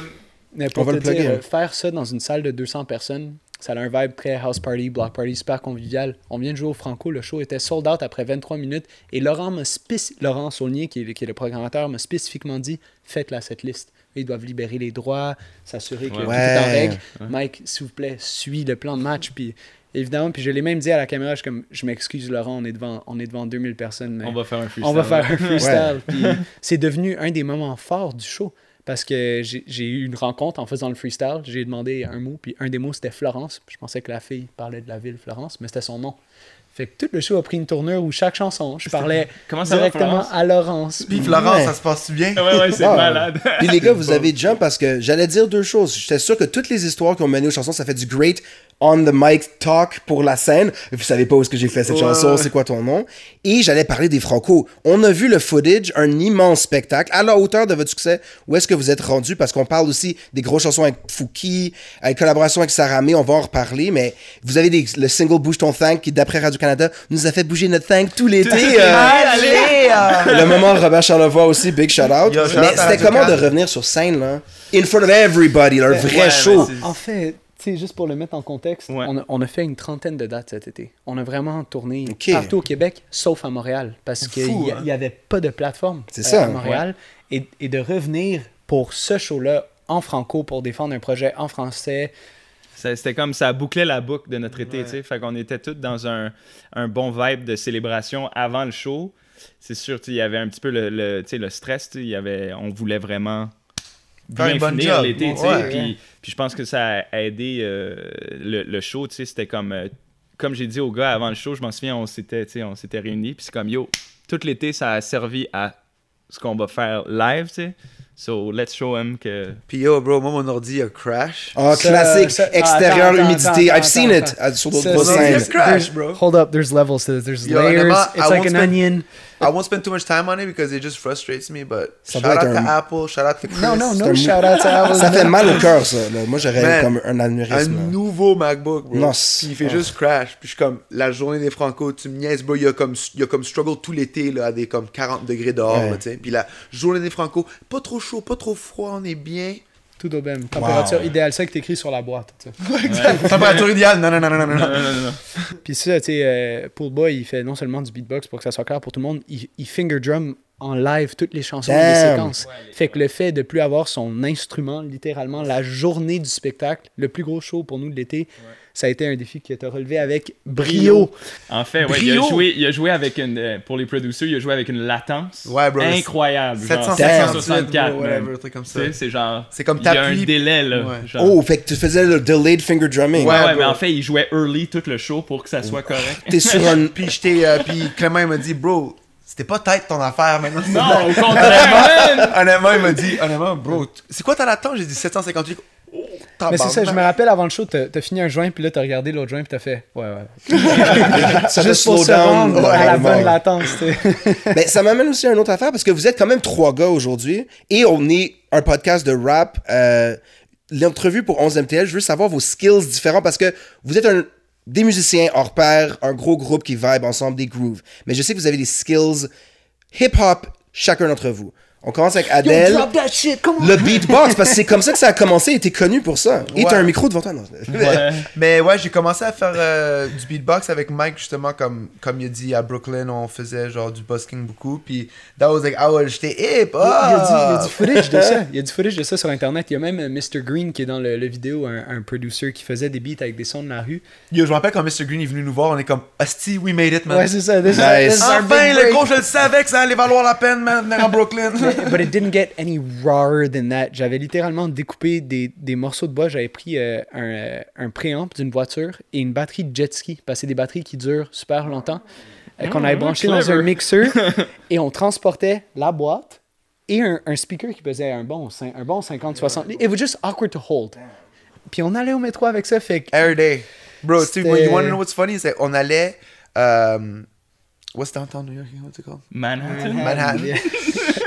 Mais On pour va te le dire, hein. euh, faire ça dans une salle de 200 personnes, ça a un vibe très house party, block party, super convivial. On vient de jouer au Franco, le show était sold out après 23 minutes et Laurent m'a Laurent Saulnier, qui est, qui est le programmateur, m'a spécifiquement dit faites la cette liste. Ils doivent libérer les droits, s'assurer que Ouais. tout est en règle. Ouais. Mike, s'il vous plaît, suis le plan de match. Puis évidemment, puis je l'ai même dit à la caméra, je, suis comme, je m'excuse Laurent, on est devant, on est devant 2000 personnes, mais On va faire un freestyle. on va faire un [LAUGHS] freestyle. Puis c'est devenu un des moments forts du show. Parce que j'ai eu une rencontre en faisant le freestyle. J'ai demandé un mot, puis un des mots c'était Florence. Je pensais que la fille parlait de la ville Florence, mais c'était son nom. Fait que tout le show a pris une tournure où chaque chanson, je parlais Comment ça va, directement Florence? à Laurence. Puis Florence, Ouais. ça se passe bien? Ouais, ouais, c'est Ah. malade. [LAUGHS] Puis les gars, vous avez jump parce que j'allais dire deux choses. J'étais sûr que toutes les histoires qu'on mené aux chansons, ça fait du great on the mic talk pour la scène. Vous savez pas où est-ce que j'ai fait cette Ouais, chanson, c'est quoi ton nom? Et j'allais parler des Franco. On a vu le footage, un immense spectacle, à la hauteur de votre succès. Où est-ce que vous êtes rendu? Parce qu'on parle aussi des grosses chansons avec Fouki, avec collaboration avec Sarah May, on va en reparler, mais vous avez des- le single Bouge ton Thank qui, d'après Radio-Canada, nous a fait bouger notre Thank tout l'été. [LAUGHS] euh, Allez! le moment Robert Charlevoix aussi, big shout out. Yo, mais c'était comment de revenir sur scène, là? In front of everybody, là, un vrai Ouais, show. En fait, sais, juste pour le mettre en contexte, Ouais. on, a, on a fait une trentaine de dates cet été. On a vraiment tourné partout au Québec, sauf à Montréal, parce qu'il n'y hein. avait pas de plateforme euh, ça, à Montréal. Et, et de revenir pour ce show-là en franco pour défendre un projet en français. Ça- C'était comme ça bouclait la boucle de notre été, tu sais. Fait qu'on était tous dans un, un bon vibe de célébration avant le show. C'est sûr, il y avait un petit peu le, le, tu sais, le stress, tu sais, il y avait, on voulait vraiment bien bonne finir l'été, tu sais. Ouais. Puis, je pense que ça a aidé euh, le, le show, tu sais. C'était comme, euh, comme j'ai dit aux gars avant le show, je m'en souviens, on s'était, on s'était réunis. Puis c'est comme, yo, tout l'été, ça a servi à ce qu'on va faire live, tu sais. So, let's show them que... Puis yo, bro, moi, mon ordi a crash. Ah, Ça- classique, ça- ah, extérieur, attends, humidité. attends, I've attends, seen attends. it sur d'autres scènes. Crash, bro. Hold up, there's levels to this. There's Yo, layers. It's I like won't an spend- onion. I won't spend too much time on it because it just frustrates me, but Ça shout out être to un- Apple, shout out to Chris. Non, non, C'est no un- shout out to [LAUGHS] Apple. Ça fait mal au cœur, ça. là. Moi, j'aurais comme un Un anévrisme. là. nouveau MacBook, bro. Non, Puis il fait oh. juste crash. Puis je suis comme, la journée des Franco, tu me niaises, bro. Il y a comme, il y a comme struggle tout l'été, là, à des comme 40 degrés dehors, Ouais. tu sais. Puis la journée des Franco, pas trop chaud, pas trop froid, on est bien. Tout au même. Température Wow. idéale, ça que t'écris sur la boîte. [LAUGHS] Température idéale, non, non, non, non, non, non. Non, non, non, non. [LAUGHS] Puis ça, tu sais, euh, Paul Boy, il fait non seulement du beatbox pour que ça soit clair pour tout le monde, il, il finger drum en live toutes les chansons et les séquences. fait que le fait de plus avoir son instrument, littéralement, la journée du spectacle, le plus gros show pour nous de l'été, ça a été un défi que tu as relevé avec brio. En fait, ouais, il, a Brio. joué, il a joué avec une. euh, pour les producers, il a joué avec une latence Ouais, bro, incroyable. genre 758, 764, bro, man. whatever, un truc comme Tu ça. sais, c'est genre. C'est comme Il y a t'appuies- un délai, là. Ouais. genre. Oh, fait que tu faisais le delayed finger drumming. Ouais, Ouais, mais en fait, il jouait early tout le show pour que ça soit correct. T'es sur [LAUGHS] un. Puis j'étais, euh, puis Clément, il m'a dit, bro, c'était pas tête ton affaire maintenant. Non, au contraire! Honnêtement, il m'a dit, honnêtement, bro, c'est quoi ta latence? J'ai dit 758. Mais c'est ça, je me rappelle avant le show, t'as as fini un joint, puis là, t'as regardé l'autre joint, puis t'as fait ouais, ouais. [LAUGHS] Ça te Juste pour se rendre à la Ouais, bonne ouais. latence. [LAUGHS] Mais ça m'amène aussi à une autre affaire parce que vous êtes quand même trois gars aujourd'hui et on est un podcast de rap. Euh, L'entrevue pour 11MTL, je veux savoir vos skills différents parce que vous êtes un, des musiciens hors pair, un gros groupe qui vibe ensemble, des grooves. Mais je sais que vous avez des skills hip-hop, chacun d'entre vous. On commence avec Adèle. that shit, come Le beatbox, parce que c'est comme ça que ça a commencé et t'es connu pour ça. Et Ouais. t'as un micro devant toi, non? [LAUGHS] Ouais. Mais ouais, j'ai commencé à faire euh, du beatbox avec Mike, justement, comme, comme il a dit à Brooklyn, on faisait genre du busking beaucoup. Puis, that was like, ah ouais, j'étais hip. Il y, a du, il y a Ah! du footage de ça. Il y a du [LAUGHS] footage de ça sur Internet. Il y a même euh, Mr. Green qui est dans le, le vidéo, un, un producer qui faisait des beats avec des sons de la rue. Yo, je me rappelle quand Mr. Green est venu nous voir, on est comme, Asti, we made it, man. Ouais, c'est ça. Nice. Enfin, le gros, je le savais que ça allait valoir la peine, man, venir à Brooklyn. [LAUGHS] [LAUGHS] But it didn't get any rawer than that. J'avais littéralement découpé des, des morceaux de bois. J'avais pris euh, un, euh, un préamp d'une voiture et une batterie de jet ski. Parce que c'est des batteries qui durent super longtemps. euh, qu'on avait Mm, branché dans un mixeur. [LAUGHS] et on transportait la boîte et un, un speaker qui pesait un bon, un bon 50-60 livres. It was just awkward to hold. Puis on allait au métro avec ça. Fait que Every day. Bro, you want to know what's funny? C'est on allait. Um, what's downtown New York? What's it called? Manhattan. Manhattan.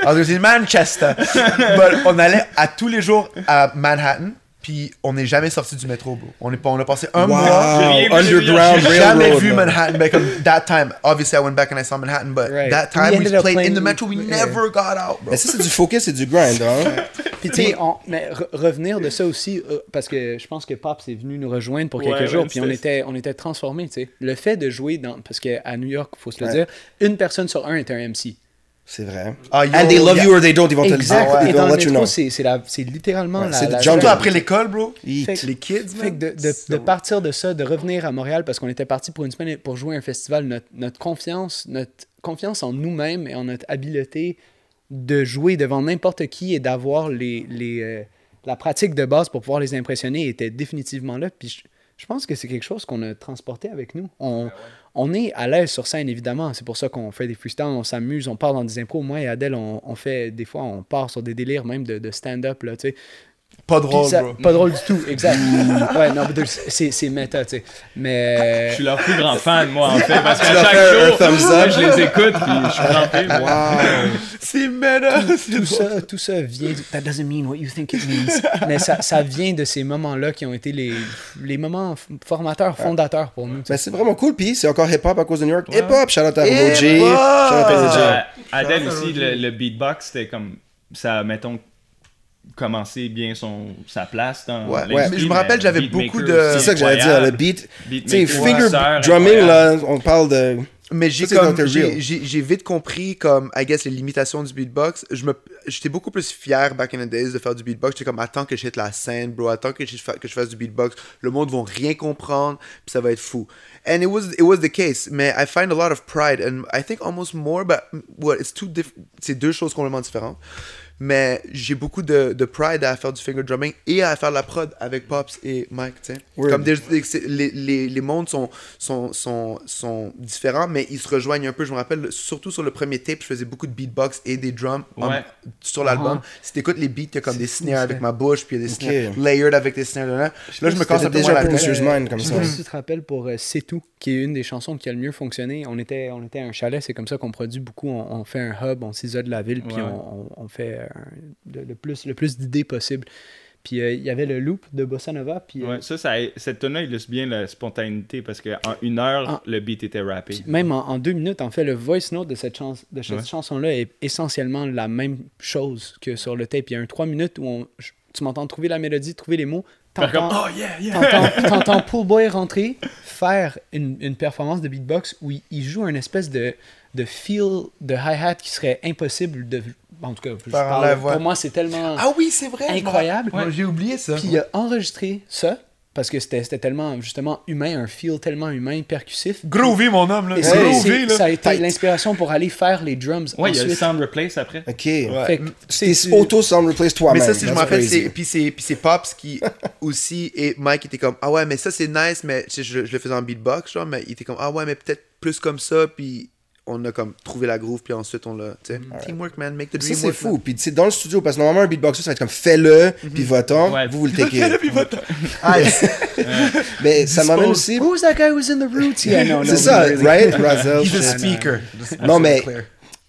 I was gonna say Manchester. But on allait à tous les jours à Manhattan. Puis on n'est jamais sorti du métro, bro. On, est, pas- on a passé un mois. Wow, vu, underground j'ai J'ai jamais railroad. vu. Manhattan, but comme that time, obviously I went back and I saw Manhattan, but Right. that time we, played in the metro, we yeah. never got out, bro. Mais ça, c'est du focus et du grind, hein? [LAUGHS] Puis tu sais, on- mais re- revenir de ça aussi, euh, parce que je pense que Pops est venu nous rejoindre pour quelques Ouais, jours, puis on était, on était transformés, tu sais. Le fait de jouer dans... Parce qu'à New York, faut se le Ouais. dire, une personne sur un est un MC. C'est vrai. Ah, yo, And they love yeah. you or they don't, ils vont te le dire. Exact. Ils Et vont dans le let you know. c'est c'est la- c'est littéralement Ouais, la... c'est la- après l'école, bro? Eat. Fait Les kids, Fait de, de- de partir de ça, de revenir à Montréal parce qu'on était parti pour une semaine pour jouer un festival, notre, notre confiance, notre confiance en nous-mêmes et en notre habileté de jouer devant n'importe qui et d'avoir les, les, euh, la pratique de base pour pouvoir les impressionner était définitivement là. Puis je, je pense que c'est quelque chose qu'on a transporté avec nous. On, on est à l'aise sur scène, évidemment. C'est pour ça qu'on fait des freestyles, on s'amuse, on part dans des impros. Moi et Adèle, on, fait des fois, on part sur des délires même de, de stand-up. là, tu sais. Pas drôle, ça- bro. Pas drôle du tout, exact. ouais, non, c'est c'est méta, tu sais. Mais. Je suis leur plus grand fan, moi, en fait, parce que chaque jour, moi, je les écoute, puis je suis crampé. moi. Wow. C'est méta. tout ça, tout ça vient. du- That doesn't mean what you think it means. Mais ça, ça vient de ces moments-là qui ont été les, les moments formateurs, fondateurs pour nous. Ben, c'est vraiment cool. Puis c'est encore hip-hop à cause de New York. Ouais. Hip-hop, shout out à Hip-hop! Roger. Shout out à Roger. Euh, Adèle aussi, le, le beatbox, c'était comme. Ça, mettons, commencer bien son, sa place dans Ouais. Mais je me rappelle, j'avais beaucoup de- C'est ça que j'allais dire. Le beat. Tu Beatmaker, sais, finger drumming, là, on parle de. Mais j'ai vite compris comme I guess les limitations du beatbox. Je me j'étais beaucoup plus fier back in the days de faire du beatbox. J'étais comme attends que je hit la scène, bro, attends que je que je fasse du beatbox. Le monde va rien comprendre, puis ça va être fou. And it was it was the case. Mais I find a lot of pride and I think almost more but what it's two diff c'est deux choses complètement différentes. Mais j'ai beaucoup de, de pride à faire du finger drumming et à faire de la prod avec Pops et Mike, tu sais. Word. Comme des- les, les, les mondes sont, sont, sont, sont différents, mais ils se rejoignent un peu. Je me rappelle, surtout sur le premier tape, je faisais beaucoup de beatbox et des drums en- Ouais. sur l'album. Ah. Si t'écoutes les beats, il y a comme des snares avec ma bouche, puis il y a des Ok. snares layered avec des snares dedans. Là, je me casse un C'était peu déjà la tête. Mind comme Je sais ça. pas si tu te rappelles pour euh, C'est tout, qui est une des chansons qui a le mieux fonctionné. On était, on était à un chalet, c'est comme ça qu'on produit beaucoup. On, on fait un hub, on s'isole la ville, puis Ouais. on, on- on fait un- le, le plus, le plus d'idées possible. Puis euh, il y avait le loop de Bossa Nova, puis euh, ça, ça, cette tune-là illustre bien la spontanéité parce qu'en une heure, Ah. le beat était rappé. Même en, en deux minutes, en fait, le voice note de cette, chans- de cette Ouais. chanson-là est essentiellement la même chose que sur le tape. Il y a un trois minutes où on- tu m'entends trouver la mélodie, trouver les mots. T'entends, oh yeah, yeah! t'entends, [LAUGHS] t'entends Pool Boy rentrer, faire une, une performance de beatbox où il, il joue un espèce de, de feel de hi-hat qui serait impossible de. En tout cas, je Par parle- la voix. pour moi, c'est tellement Ah oui, c'est vrai. incroyable. J'ai oublié ça. Puis il a enregistré ça parce que c'était c'était tellement, justement, humain, un feel tellement humain, percussif. Groovy, mon homme, là. Groovy, c'est- là. ça a été l'inspiration pour aller faire les drums Ouais, il y a le sound replace après. Ok. Fait que C'est c'est- auto-sound replace toi-même. Mais ça, si je me That's rappelle, c'est puis c'est puis c'est Pops qui [LAUGHS] aussi et Mike était comme ah ouais mais ça c'est nice mais je, je le faisais en beatbox genre mais il était comme ah ouais mais peut-être plus comme ça puis on a comme trouvé la groove puis ensuite on l'a tu sais teamwork man make the dream c'est fou. Puis, c'est dans le studio, parce que normalement, un beatboxer, ça va être comme fais-le, puis va-t'en. Ouais. Vous, vous le takez. man. Puis va-t'en. Ah, [LAUGHS] Mais ça m'amène aussi. Who's that guy who's in the roots? Yeah, no, no, C'est ça, really. right? Razel. he's a speaker Non, mais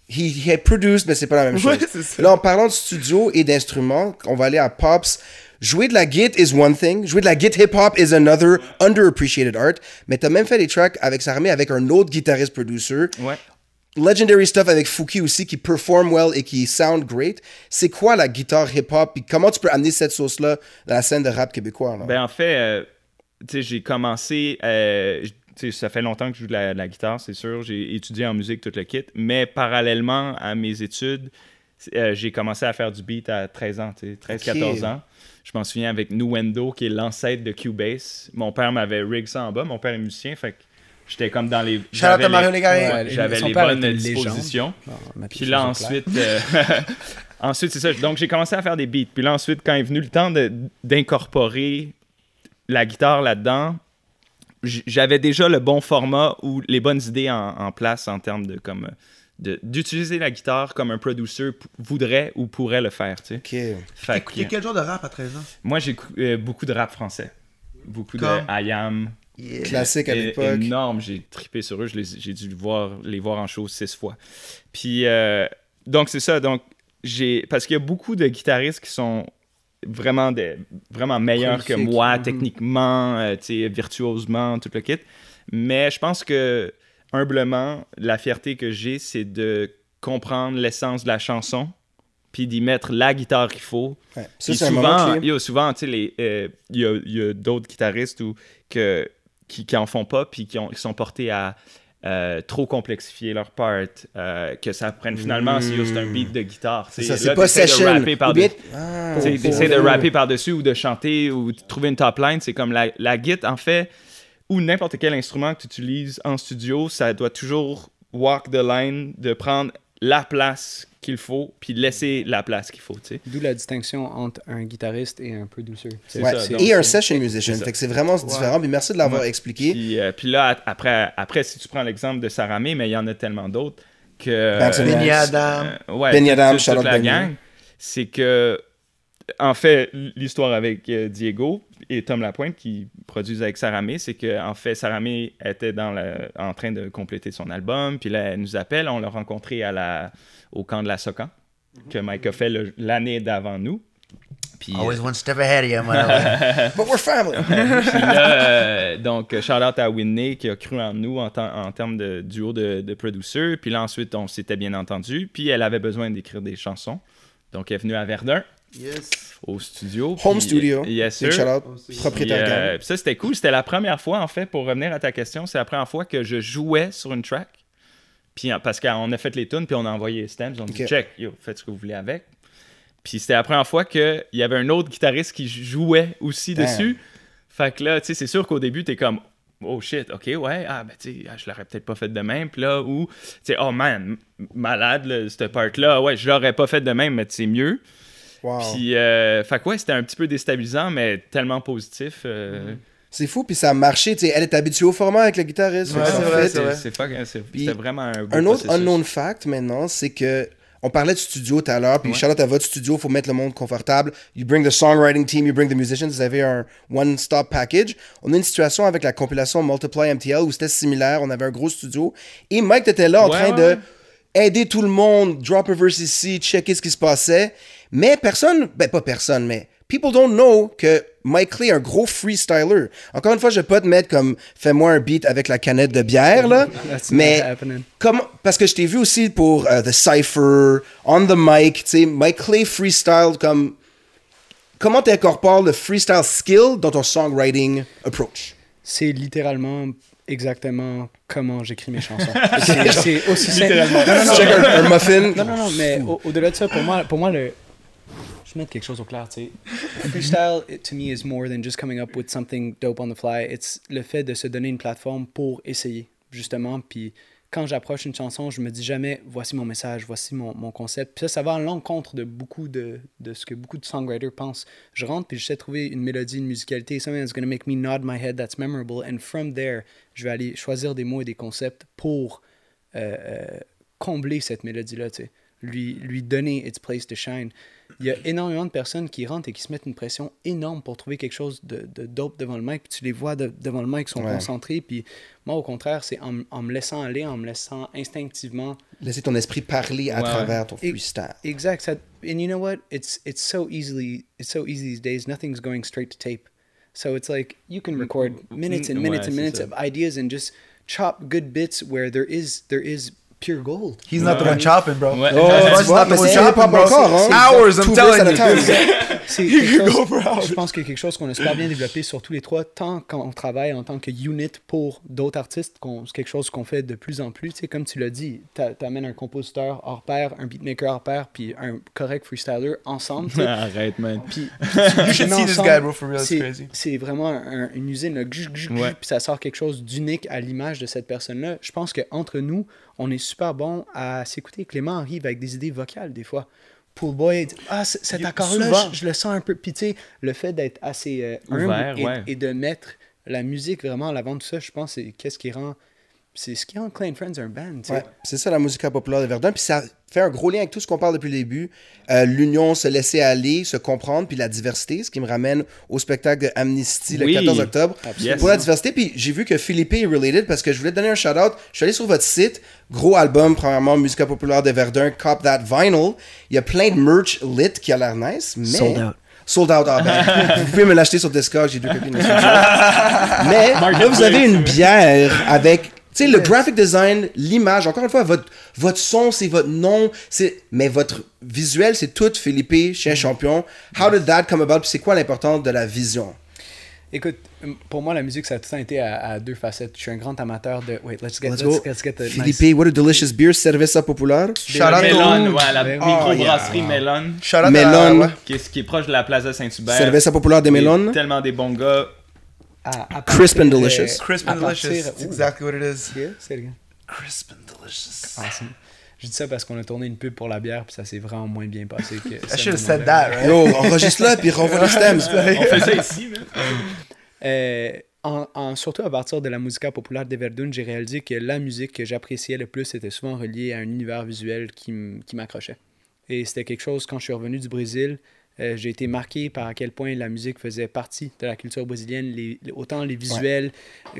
he, he had produced, mais c'est pas la même chose. Ouais. Là, en parlant de studio et d'instruments, on va aller à Pops. Jouer de la git is one thing. Jouer de la git hip-hop is another underappreciated art. Mais t'as même fait des tracks avec Saramé avec un autre guitariste producer. Ouais. Legendary stuff avec Fouki aussi qui perform well et qui sound great. C'est quoi la guitare hip-hop? Puis comment tu peux amener cette sauce-là dans la scène de rap québécois? Là? Ben, en fait, euh, tu sais, j'ai commencé. euh, j- tu sais, ça fait longtemps que je joue de la, de la guitare, c'est sûr. J'ai étudié en musique, tout le kit. Mais parallèlement à mes études, euh, j'ai commencé à faire du beat à 13 ans, tu sais, 13-14 ans. Je m'en souviens avec Nuendo, qui est l'ancêtre de Cubase. Mon père m'avait rig ça en bas. Mon père est musicien, fait que j'étais comme dans les. J'avais à Mario les- Légaré. Ouais, J'avais son les père bonnes dispositions. Puis là, ensuite, euh, [LAUGHS] ensuite c'est ça. Donc, j'ai commencé à faire des beats. Puis là, ensuite, quand est venu le temps de- d'incorporer la guitare là-dedans, j'avais déjà le bon format ou les bonnes idées en, en place en termes de comme de- d'utiliser la guitare comme un producer voudrait ou pourrait le faire. Tu sais. Ok. Fait que, quel genre de rap à 13 ans? Moi, j'écoute beaucoup de rap français. Beaucoup Comme? de I Am. Yeah. Classique à l'époque. énorme. J'ai trippé sur eux. J'ai dû voir, les voir en show six fois. Puis, euh, donc, c'est ça. Donc, j'ai parce qu'il y a beaucoup de guitaristes qui sont vraiment, des, vraiment meilleurs que moi, Mhm. techniquement, euh, tu sais, virtuosement, tout le kit. Mais je pense que, humblement, la fierté que j'ai, c'est de comprendre l'essence de la chanson puis d'y mettre la guitare qu'il faut, Ouais. Ça, puis c'est un moment souvent, souvent, tu sais, les, euh, il y a, il y a d'autres guitaristes que, qui, qui en font pas, puis qui, ont, qui sont portés à euh, trop complexifier leur part, euh, que ça prenne finalement, si c'est un beat de guitare. C'est ça, c'est pas t'essaies de session. rapper par-dessus. bien- Ah. T'essaies de rapper par-dessus ou de chanter ou de trouver une top line. C'est comme la, la guitare, en fait, ou n'importe quel instrument que tu utilises en studio, ça doit toujours walk the line de prendre la place qu'il faut, puis laisser la place qu'il faut, tu sais. D'où la distinction entre un guitariste et un producer. C'est Ouais. ça, Et un session musician. c'est ça. Fait que c'est vraiment différent. Puis merci de l'avoir Ouais. expliqué. Puis, euh, puis là, après, après, si tu prends l'exemple de Saramé, mais il y en a tellement d'autres que... Banks and Benny. Adam. euh, ouais, Benny Adam, c'est que en fait, l'histoire avec euh, Diego et Tom Lapointe qui produisent avec Saramé, c'est que en fait, Saramé était dans la- en train de compléter son album, puis là, elle nous appelle, on l'a rencontré à la, au camp de la Socan, que Mike a fait l'année d'avant nous. Puis, euh, Always one step ahead of you. [LAUGHS] But we're family. [LAUGHS] puis là, euh, donc, shout out à Whitney qui a cru en nous en, termes de duo de, de producers. Puis là, ensuite, on s'était bien entendu. Puis elle avait besoin d'écrire des chansons. Donc, elle est venue à Verdun, Yes. au studio. Home Puis- studio. Yes, Big sir. shout out. Puis, Propriétaire euh, ça, c'était cool. C'était la première fois, en fait, pour revenir à ta question, c'est la première fois que je jouais sur une track. Puis, euh, parce qu'on a fait les tunes, puis on a envoyé les stems. On a dit, check, yo, faites ce que vous voulez avec. Puis c'était la première fois qu'il y avait un autre guitariste qui jouait aussi Damn. dessus. Fait que là, tu sais, c'est sûr qu'au début, t'es comme, oh shit, ok, ouais, ah, ben, tu sais, ah, je l'aurais peut-être pas fait de même. Puis là, ou, tu sais, oh man, malade, là, cette part-là, ouais, je l'aurais pas fait de même, mais c'est mieux. Wow. Puis, euh, fait ouais, c'était un petit peu déstabilisant, mais tellement positif. euh, C'est fou, puis ça a marché. tu sais, elle est habituée au format avec le guitariste. Ouais, c'est vrai, c'est vrai. C'est fuck- c'est- Puis, c'était vraiment un beau Un autre processus. unknown fact maintenant, c'est que on parlait de studio tout à l'heure, puis Ouais. out à votre studio, faut mettre le monde confortable. You bring the songwriting team, you bring the musicians, vous avez un one-stop package. On a une situation avec la compilation Multiply MTL où c'était similaire, on avait un gros studio. Et Mike était là en Ouais, train ouais, de aider tout le monde, drop a verse ici, checker ce qui se passait. Mais personne, ben pas personne, mais people don't know que Mike Clay est un gros freestyler. Encore une fois, je vais pas te mettre comme fais-moi un beat avec la canette de bière, là. [LAUGHS] That's mais parce que je t'ai vu aussi pour euh, The Cypher, On the Mic, tu sais, Mike Clay freestyle, comme. Comment tu incorpores le freestyle skill dans ton songwriting approach? C'est littéralement exactement comment j'écris mes chansons. [LAUGHS] C'est- aussi simple. Non, non, muffin. Non, non, non, mais au- au-delà de ça, pour moi, pour moi le... Je vais mettre quelque chose au clair, tu sais. Freestyle, it, to me, is more than just coming up with something dope on the fly. It's le fait de se donner une plateforme pour essayer, justement. Puis quand j'approche une chanson, je me dis jamais, voici mon message, voici mon, mon concept. Puis ça, ça va à l'encontre de beaucoup de, de ce que beaucoup de songwriters pensent. Je rentre, puis j'essaie de trouver une mélodie, une musicalité, something that's going to make me nod my head that's memorable. And from there, je vais aller choisir des mots et des concepts pour euh, euh, combler cette mélodie-là, tu sais. Lui, lui donner its place to shine. Il y a énormément de personnes qui rentrent et qui se mettent une pression énorme pour trouver quelque chose de, de dope devant le mic. Puis tu les vois de- devant le mic, ils sont Ouais. concentrés. Puis moi, au contraire, c'est en, en me laissant aller, en me laissant instinctivement Laisser ton esprit parler à Ouais. travers ton Et- freestyle. Exact. Ça, and you know what? It's it's so easily it's so easy these days. Nothing's going straight to tape. So it's like you can record minutes and mm, minutes ouais, and minutes ça. of ideas and just chop good bits where there is there is pure gold. He's not the one chopping, bro. Ouais. Oh, He's not the one chopping, bro. encore, hein? Hours, I'm telling you. [LAUGHS] [LAUGHS] je pense que quelque chose qu'on a super bien développé sur tous les trois, tant quand on travaille en tant que unit pour d'autres artistes, qu'on- c'est quelque chose qu'on fait de plus en plus. Tu sais, comme tu l'as dit, t'a- t'amènes un compositeur hors pair, un beatmaker hors pair, puis un correct freestyler ensemble. tu sais. [LAUGHS] Arrête, man. Puis, You should see this guy, bro, for real. It's c'est, crazy. c'est vraiment un- une usine, puis ça sort quelque chose d'unique à l'image de cette personne-là. Je pense qu'entre nous, on est super bon à s'écouter. Clément arrive avec des idées vocales, des fois. Pool Boy, ah, cet accord-là, je, je le sens un peu. Puis, tu sais, le fait d'être assez euh, humble Ouvert, et, ouais. et de mettre la musique vraiment à l'avant de ça, je pense c'est qu'est-ce qui rend. C'est ce qui rend Clan Friends un band. Ouais, c'est ça la musique populaire de Verdun. Puis ça fait un gros lien avec tout ce qu'on parle depuis le début. Euh, L'union, se laisser aller, se comprendre, puis la diversité, ce qui me ramène au spectacle de Amnesty le Oui. 14 octobre. Absolument. Pour la diversité, puis j'ai vu que Philippe est related parce que je voulais te donner un shout-out. Je suis allé sur votre site, gros album, premièrement, musique populaire de Verdun, Cop That Vinyl. Il y a plein de merch lit qui a l'air nice, mais... Sold out. Sold out, ah ben, [LAUGHS] Vous pouvez me l'acheter sur Discord, j'ai deux studio. [LAUGHS] Mais là, vous avez une bière avec, tu sais, le graphic design, l'image. Encore une fois, votre, votre son, c'est votre nom, c'est, mais votre visuel, c'est tout Philippe, chien champion. How did that come about? Puis c'est quoi l'importance de la vision? Écoute, pour moi, la musique, ça a tout le temps été à, à deux facettes. Je suis un grand amateur de. Wait, let's get, Let's let's, go. let's get the Philippe, nice- what a delicious beer, Cerveza Popular. Shout out to Melon, ouais, la microbrasserie yeah. Melon, Shout out Melon. à- ouais. qui est, qui est proche de la Plaza Saint-Hubert. Cerveza Popular de Des- Melon. Tellement des bons gars. À- à Crisp partir and de- delicious. Crisp and delicious. That's exactly what it is. Yeah, say it again. Crisp and delicious. Awesome. Je dis ça parce qu'on a tourné une pub pour la bière, puis ça s'est vraiment moins bien passé que. I should have said that, right? Yo, enregistre là puis renvoie les stems. [LAUGHS] On fait ça ici, là. Euh, en, en- surtout à partir de la musique populaire de Verdun, j'ai réalisé que la musique que j'appréciais le plus était souvent reliée à un univers visuel qui m'accrochait. Et c'était quelque chose, quand je suis revenu du Brésil, Euh, j'ai été marqué par à quel point la musique faisait partie de la culture brésilienne, les, autant les visuels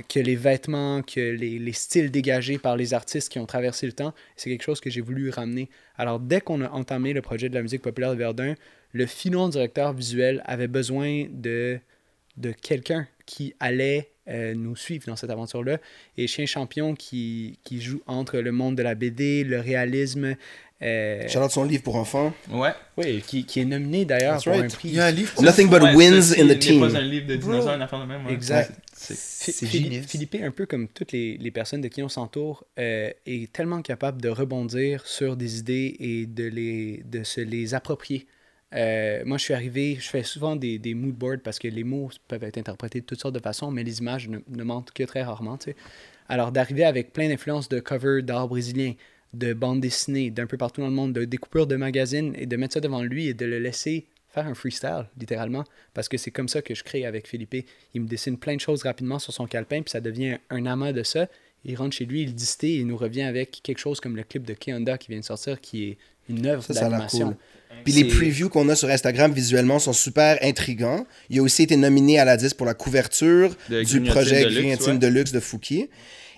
que les vêtements, que les, les, styles dégagés par les artistes qui ont traversé le temps. C'est quelque chose que j'ai voulu ramener. Alors, dès qu'on a entamé le projet de la musique populaire de Verdun, le filon directeur visuel avait besoin de, de quelqu'un qui allait euh, nous suivre dans cette aventure-là. Et Chien Champion qui, qui joue entre le monde de la BD, le réalisme. Euh... Charlotte son livre pour enfants. Ouais. Oui, qui, qui est nominé d'ailleurs pour right. un prix. Il y a un livre. Nothing but Ouais, wins in the n'est team. pas un livre de dinosaures, une affaire de même. ouais. Exact. C'est- C'est génial. Philippe, un peu comme toutes les, les personnes de qui on s'entoure, euh, est tellement capable de rebondir sur des idées et de, les, de se les approprier. Euh, moi, je suis arrivé, je fais souvent des, des mood boards parce que les mots peuvent être interprétés de toutes sortes de façons, mais les images ne, ne mentent que très rarement. tu sais. Alors, d'arriver avec plein d'influences de cover d'art brésilien, de bandes dessinées, d'un peu partout dans le monde, de découpures de magazines, et de mettre ça devant lui et de le laisser faire un freestyle, littéralement, parce que c'est comme ça que je crée avec Philippe. Il me dessine plein de choses rapidement sur son calepin, puis ça devient un amas de ça. Il rentre chez lui, il distille et il nous revient avec quelque chose comme le clip de Keonda qui vient de sortir, qui est une œuvre Ça, ça a l'air d'animation. cool. Puis les previews qu'on a sur Instagram visuellement sont super intrigants. Il a aussi été nominé à la 10 pour la couverture De du Grignotine projet de Grignotine ouais. de luxe de Fouki.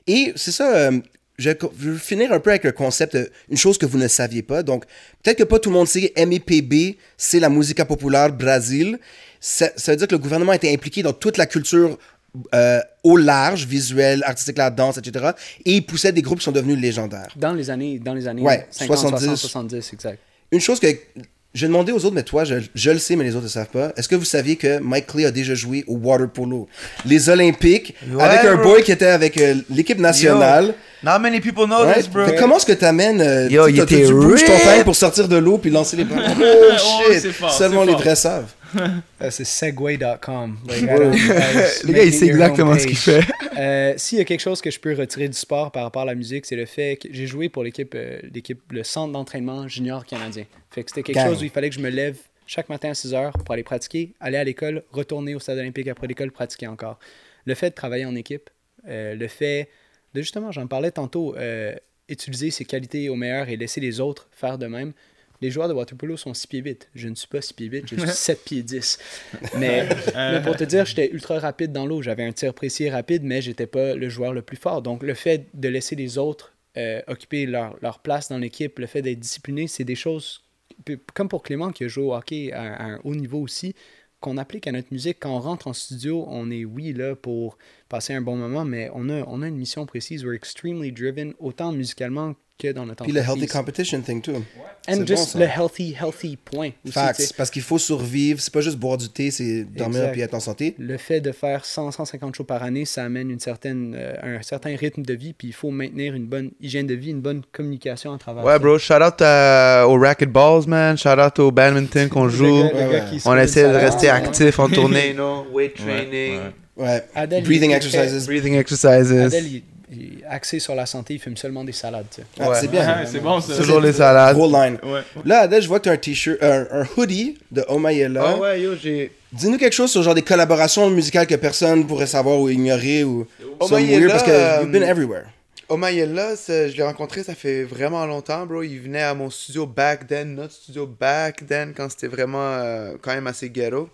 Et c'est ça, euh, je, je veux finir un peu avec le concept, une chose que vous ne saviez pas. Donc, peut-être que pas tout le monde sait, MIPB, c'est la Musica Popular Brasil. Ça, ça veut dire que le gouvernement a été impliqué dans toute la culture euh, au large, visuel, artistique, la danse, etc. Et il poussait des groupes qui sont devenus légendaires. Dans les années, dans les années Ouais, 50, 70. 60, 70, exact. Une chose que j'ai demandé aux autres, mais toi, je, je le sais, mais les autres ne savent pas. Est-ce que vous saviez que Mike Clay a déjà joué au water polo? Les Olympiques, Ouais, avec un boy qui était avec euh, l'équipe nationale. Not many people know Ouais. this, bro. Fait comment est-ce que t'amènes euh, Yo, il t'as- était tu bouges ton pour sortir de l'eau puis lancer les bras? [LAUGHS] Oh shit! fort, Seulement les vrais savent. [LAUGHS] C'est segway.com. Like, I Ouais. don't- I was Le gars, il sait exactement ce qu'il fait. [LAUGHS] Euh, S'il y a quelque chose que je peux retirer du sport par rapport à la musique, c'est le fait que j'ai joué pour l'équipe, euh, l'équipe, le centre d'entraînement junior canadien. Fait que c'était quelque Gang. chose où il fallait que je me lève chaque matin à 6 heures pour aller pratiquer, aller à l'école, retourner au stade olympique après l'école, pratiquer encore. Le fait de travailler en équipe, euh, le fait de justement, j'en parlais tantôt, euh, utiliser ses qualités au meilleur et laisser les autres faire de même. Les joueurs de waterpolo sont 6 pieds 8. Je ne suis pas 6 pieds 8, je suis [LAUGHS] 7 pieds 10. Mais, mais pour te dire, j'étais ultra rapide dans l'eau. J'avais un tir précis et rapide, mais j'étais pas le joueur le plus fort. Donc, le fait de laisser les autres euh, occuper leur, leur place dans l'équipe, le fait d'être discipliné, c'est des choses, comme pour Clément qui a joué au hockey à, à un haut niveau aussi, qu'on applique à notre musique. Quand on rentre en studio, on est, oui, là pour passer un bon moment, mais on a, on a une mission précise. We're extremely driven, autant musicalement que dans notre Puis le healthy competition thing, too. And C'est just bon, ça. le healthy, healthy point. aussi, Facts. Parce qu'il faut survivre. C'est pas juste boire du thé, c'est dormir Exact. puis être en santé. Le fait de faire 100, 150 shows par année, ça amène une certaine, euh, un certain rythme de vie, puis il faut maintenir une bonne hygiène de vie, une bonne communication à travers Ouais, ça. bro, shout out à- aux racquetballs, man. Shout out au badminton qu'on joue. gars- Ouais, ouais. On essaie de rester actif en tournée, know. Weight training, ouais. Ouais. Adèle, Breathing exercises. breathing exercises. Adèle, axé sur la santé, il fume seulement des salades. Ah, Ouais. c'est bien. Ah, c'est bon, ça. Toujours les salades. Gros line. Ouais. Là, Adèle, je vois que tu as un t-shirt, un, un hoodie de Omayela. Ah ouais, yo, j'ai. Dis-nous quelque chose sur genre des collaborations musicales que personne pourrait savoir ou ignorer ou Omayela, parce que euh, you've been everywhere. Omayela, c'est- je l'ai rencontré, ça fait vraiment longtemps, bro. Il venait à mon studio back then, notre studio back then, quand c'était vraiment euh, quand même assez ghetto.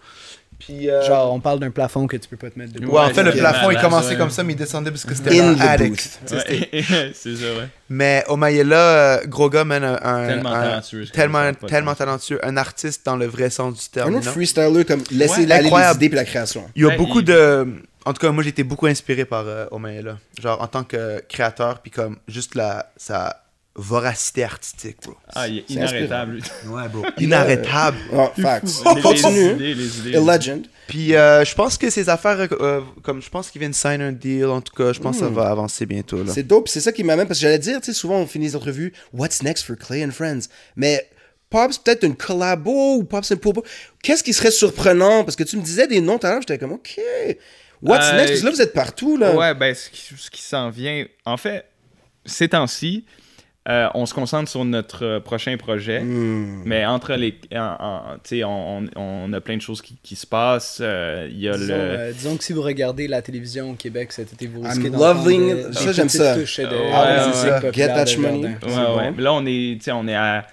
Puis, euh, Genre, on parle d'un plafond que tu peux pas te mettre dedans. Ouais, en fait, le plafond, il commençait ouais. comme ça, mais il descendait parce que c'était un addict. Ouais, [LAUGHS] c'est ça, ouais. Mais Omayela, euh, gros gars, man, un, un- Tellement un- talentueux, tellement, tellement talentueux, un artiste dans le vrai sens du terme. Un you autre freestyler comme laisser Ouais, aller les idées puis la création. Il y a Ouais, beaucoup il- de. En tout cas, moi, j'ai été beaucoup inspiré par euh, Omayela. Genre, en tant que créateur, puis comme juste la, sa voracité artistique, bro. Ah, il est inarrêtable. Ouais, bro. [LAUGHS] Inarrêtable. Oh, facts. Les- Continue. Les idées, les idées. A legend. Puis, euh, je pense que ces affaires, euh, comme je pense qu'il vient de sign un deal, en tout cas, je pense que ça Mm. va avancer bientôt. C'est dope. C'est ça qui m'amène parce que j'allais dire, tu sais, souvent on finit les entrevues, What's next for Clay and Friends? Mais Pops, peut-être une collabo ou Pops and Popo. Qu'est-ce qui serait surprenant? Parce que tu me disais des noms tout à l'heure, j'étais comme, OK. What's Euh, next? Parce que là, vous êtes partout, là. Ouais, ben, ce qui, ce qui s'en vient. En fait, ces temps-ci, euh, on se concentre sur notre euh, prochain projet. Hmm. Mais entre les. en- en- tu sais, on, on- on a plein de choses qui, qui se passent. euh, Il y a Disons, le. euh, disons que si vous regardez la télévision au Québec cet été, vous risquez loving- des- ça, des j'aime petites ça. touches de Ouais, ouais, Get that money. Bon. Là, on est, tu sais, on est à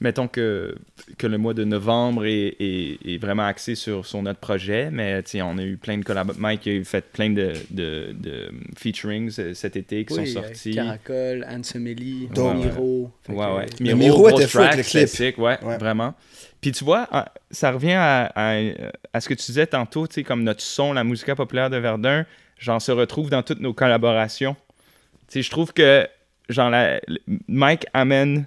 mettons que, que le mois de novembre est, est- est vraiment axé sur, sur notre projet, mais tu sais, on a eu plein de collaborations. Mike a fait plein de, de, de featurings euh, cet été qui Oui, sont euh, sortis. Caracol, Ansemeli, Dope. Miro. Fait Ouais, que, ouais. Le Miro grosse était fou avec le clip. sick, ouais, Ouais. vraiment. Puis tu vois, ah, ça revient à, à, à ce que tu disais tantôt, tu sais, comme notre son, la musique populaire de Verdun, genre se retrouve dans toutes nos collaborations. Tu sais, je trouve que, genre, la- Mike amène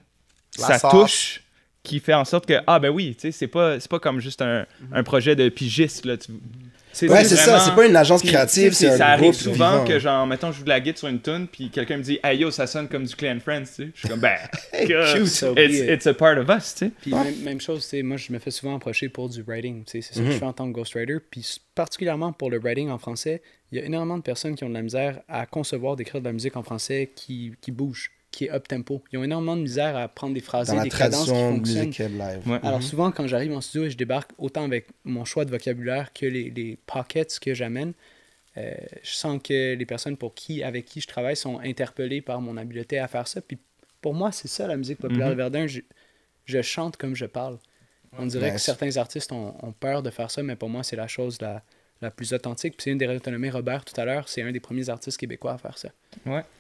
La sa sauce. touche qui fait en sorte que, ah ben oui, tu sais, c'est pas, c'est pas comme juste un, Mhm. un projet de pigiste, là. Tu, Ouais, c'est ça, c'est pas une agence puis, créative, c'est un Ça arrive souvent vivant. que, genre, mettons, je joue de la guitare sur une tune, puis quelqu'un me dit, hey yo, ça sonne comme du Clay and Friends, tu sais. Je suis comme, ben, [LAUGHS] cute. Ça, it's, it's a part of us, tu sais. Puis même, même chose, tu sais, moi je me fais souvent approcher pour du writing. tu sais, C'est ça que je fais en tant que ghostwriter. Puis particulièrement pour le writing en français, il y a énormément de personnes qui ont de la misère à concevoir, d'écrire de la musique en français qui, qui bouge, qui est up-tempo. Ils ont énormément de misère à prendre des phrases, Dans la des cadences qui tradition fonctionnent. musicale live. Ouais. Alors souvent, quand j'arrive en studio et je débarque autant avec mon choix de vocabulaire que les, les pockets que j'amène, euh, je sens que les personnes pour qui, avec qui je travaille sont interpellées par mon habileté à faire ça. Puis pour moi, c'est ça la musique populaire Mhm. de Verdun. Je, je chante comme je parle. On dirait que certains artistes ont, ont peur de faire ça, mais pour moi, c'est la chose la, la plus authentique. Puis c'est une des raisons nommé Robert tout à l'heure, c'est un des premiers artistes québécois à faire ça.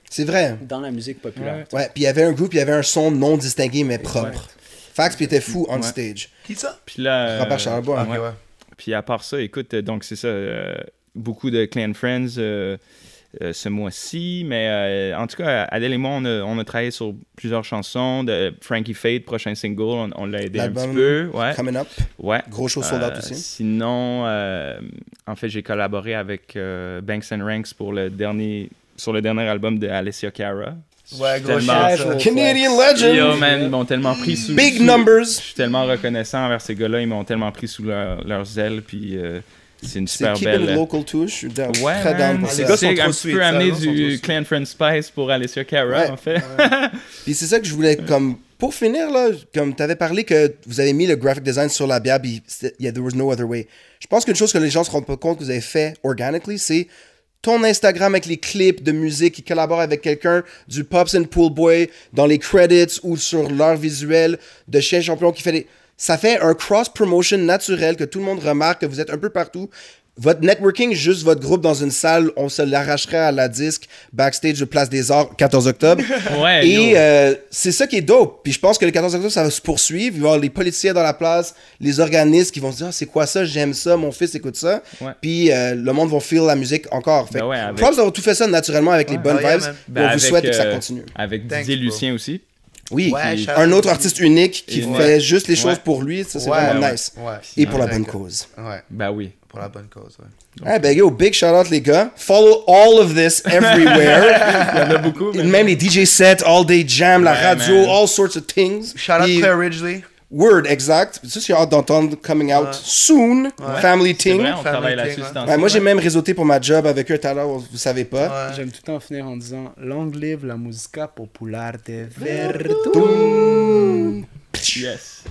C'est vrai. Dans la musique populaire. Ouais, puis il y avait un groupe, il y avait un son non distingué mais propre. Fax, puis il était fou on Ouais. stage. Qui ça? Puis là. euh, Robert Charlebois. Ouais. ouais. Puis à part ça, écoute, euh, donc c'est ça, euh, beaucoup de Clan Friends euh, ce mois-ci, mais euh, en tout cas, Adèle et moi, on a, on a travaillé sur plusieurs chansons. De Frankie Fade, prochain single, on, on l'a aidé un petit peu. Ouais, Coming up. ouais. Gros show sold out Euh, aussi. Sinon, euh, en fait, j'ai collaboré avec euh, Banks and Ranks pour le dernier, sur le dernier album de Alessia Cara. Ouais, gros. Canadian. Legend. Yo, man, ils m'ont tellement pris sous... Big sous- numbers. Je suis tellement reconnaissant envers ces gars-là. Ils m'ont tellement pris sous leur, leurs ailes. Puis euh, c'est une C'est super belle. it local too. Je suis down- Ouais, très down c'est Les ça. gars sont c'est trop un petit peu trop du. Clan Friend Spice pour Alessia Cara, Ouais. en fait. Puis c'est ça que je voulais comme pour finir là, comme tu avais parlé que vous avez mis le graphic design sur la bière, puis yeah, there was no other way. Je pense qu'une chose que les gens se rendent pas compte que vous avez fait organically, c'est ton Instagram avec les clips de musique qui collaborent avec quelqu'un du Pops and Pool Boy dans les credits ou sur leur visuel de Chien Champion qui fait des... Ça fait un cross-promotion naturel que tout le monde remarque que vous êtes un peu partout. Votre networking, juste votre groupe dans une salle, on se l'arracherait à la disque backstage de Place des Arts, 14 octobre. [LAUGHS] Ouais, Et euh, c'est ça qui est dope. Puis je pense que le 14 octobre, ça va se poursuivre. Il va y avoir les politiciens dans la place, les organismes qui vont se dire Ah, c'est quoi ça, j'aime ça, mon fils écoute ça. Ouais. Puis euh, le monde va feel la musique encore. Fait Ben ouais, avec- props d'avoir tout fait ça naturellement avec les bonnes Oh, yeah, vibes. Ben, on vous avec, souhaite que ça euh, continue. Avec Didier. Lucien aussi. Oui, Ouais, un autre artiste unique qui Et- fait juste les choses Ouais. pour lui, ça c'est Ouais, vraiment ouais. nice. Ouais. Et pour la bonne cause. Ouais, Ben oui. pour la bonne cause, ouais. Ah ben yo, big shout out les gars. Follow all of this [LAUGHS] everywhere. Il y en a beaucoup. mais- Même les DJ sets, all day jam, la radio, man. all sorts of things. Shout out Puis- Claire Ridgely. Word, exact. Ça, j'ai hâte d'entendre coming out Ouais. soon. Family Ting. vrai, on Family travaille thing, là-dessus. ouais. moi, j'ai même réseauté pour ma job avec eux tout à l'heure, vous savez pas. Ouais. J'aime tout le temps finir en disant Long live la musica populaire de Verdun. Yes.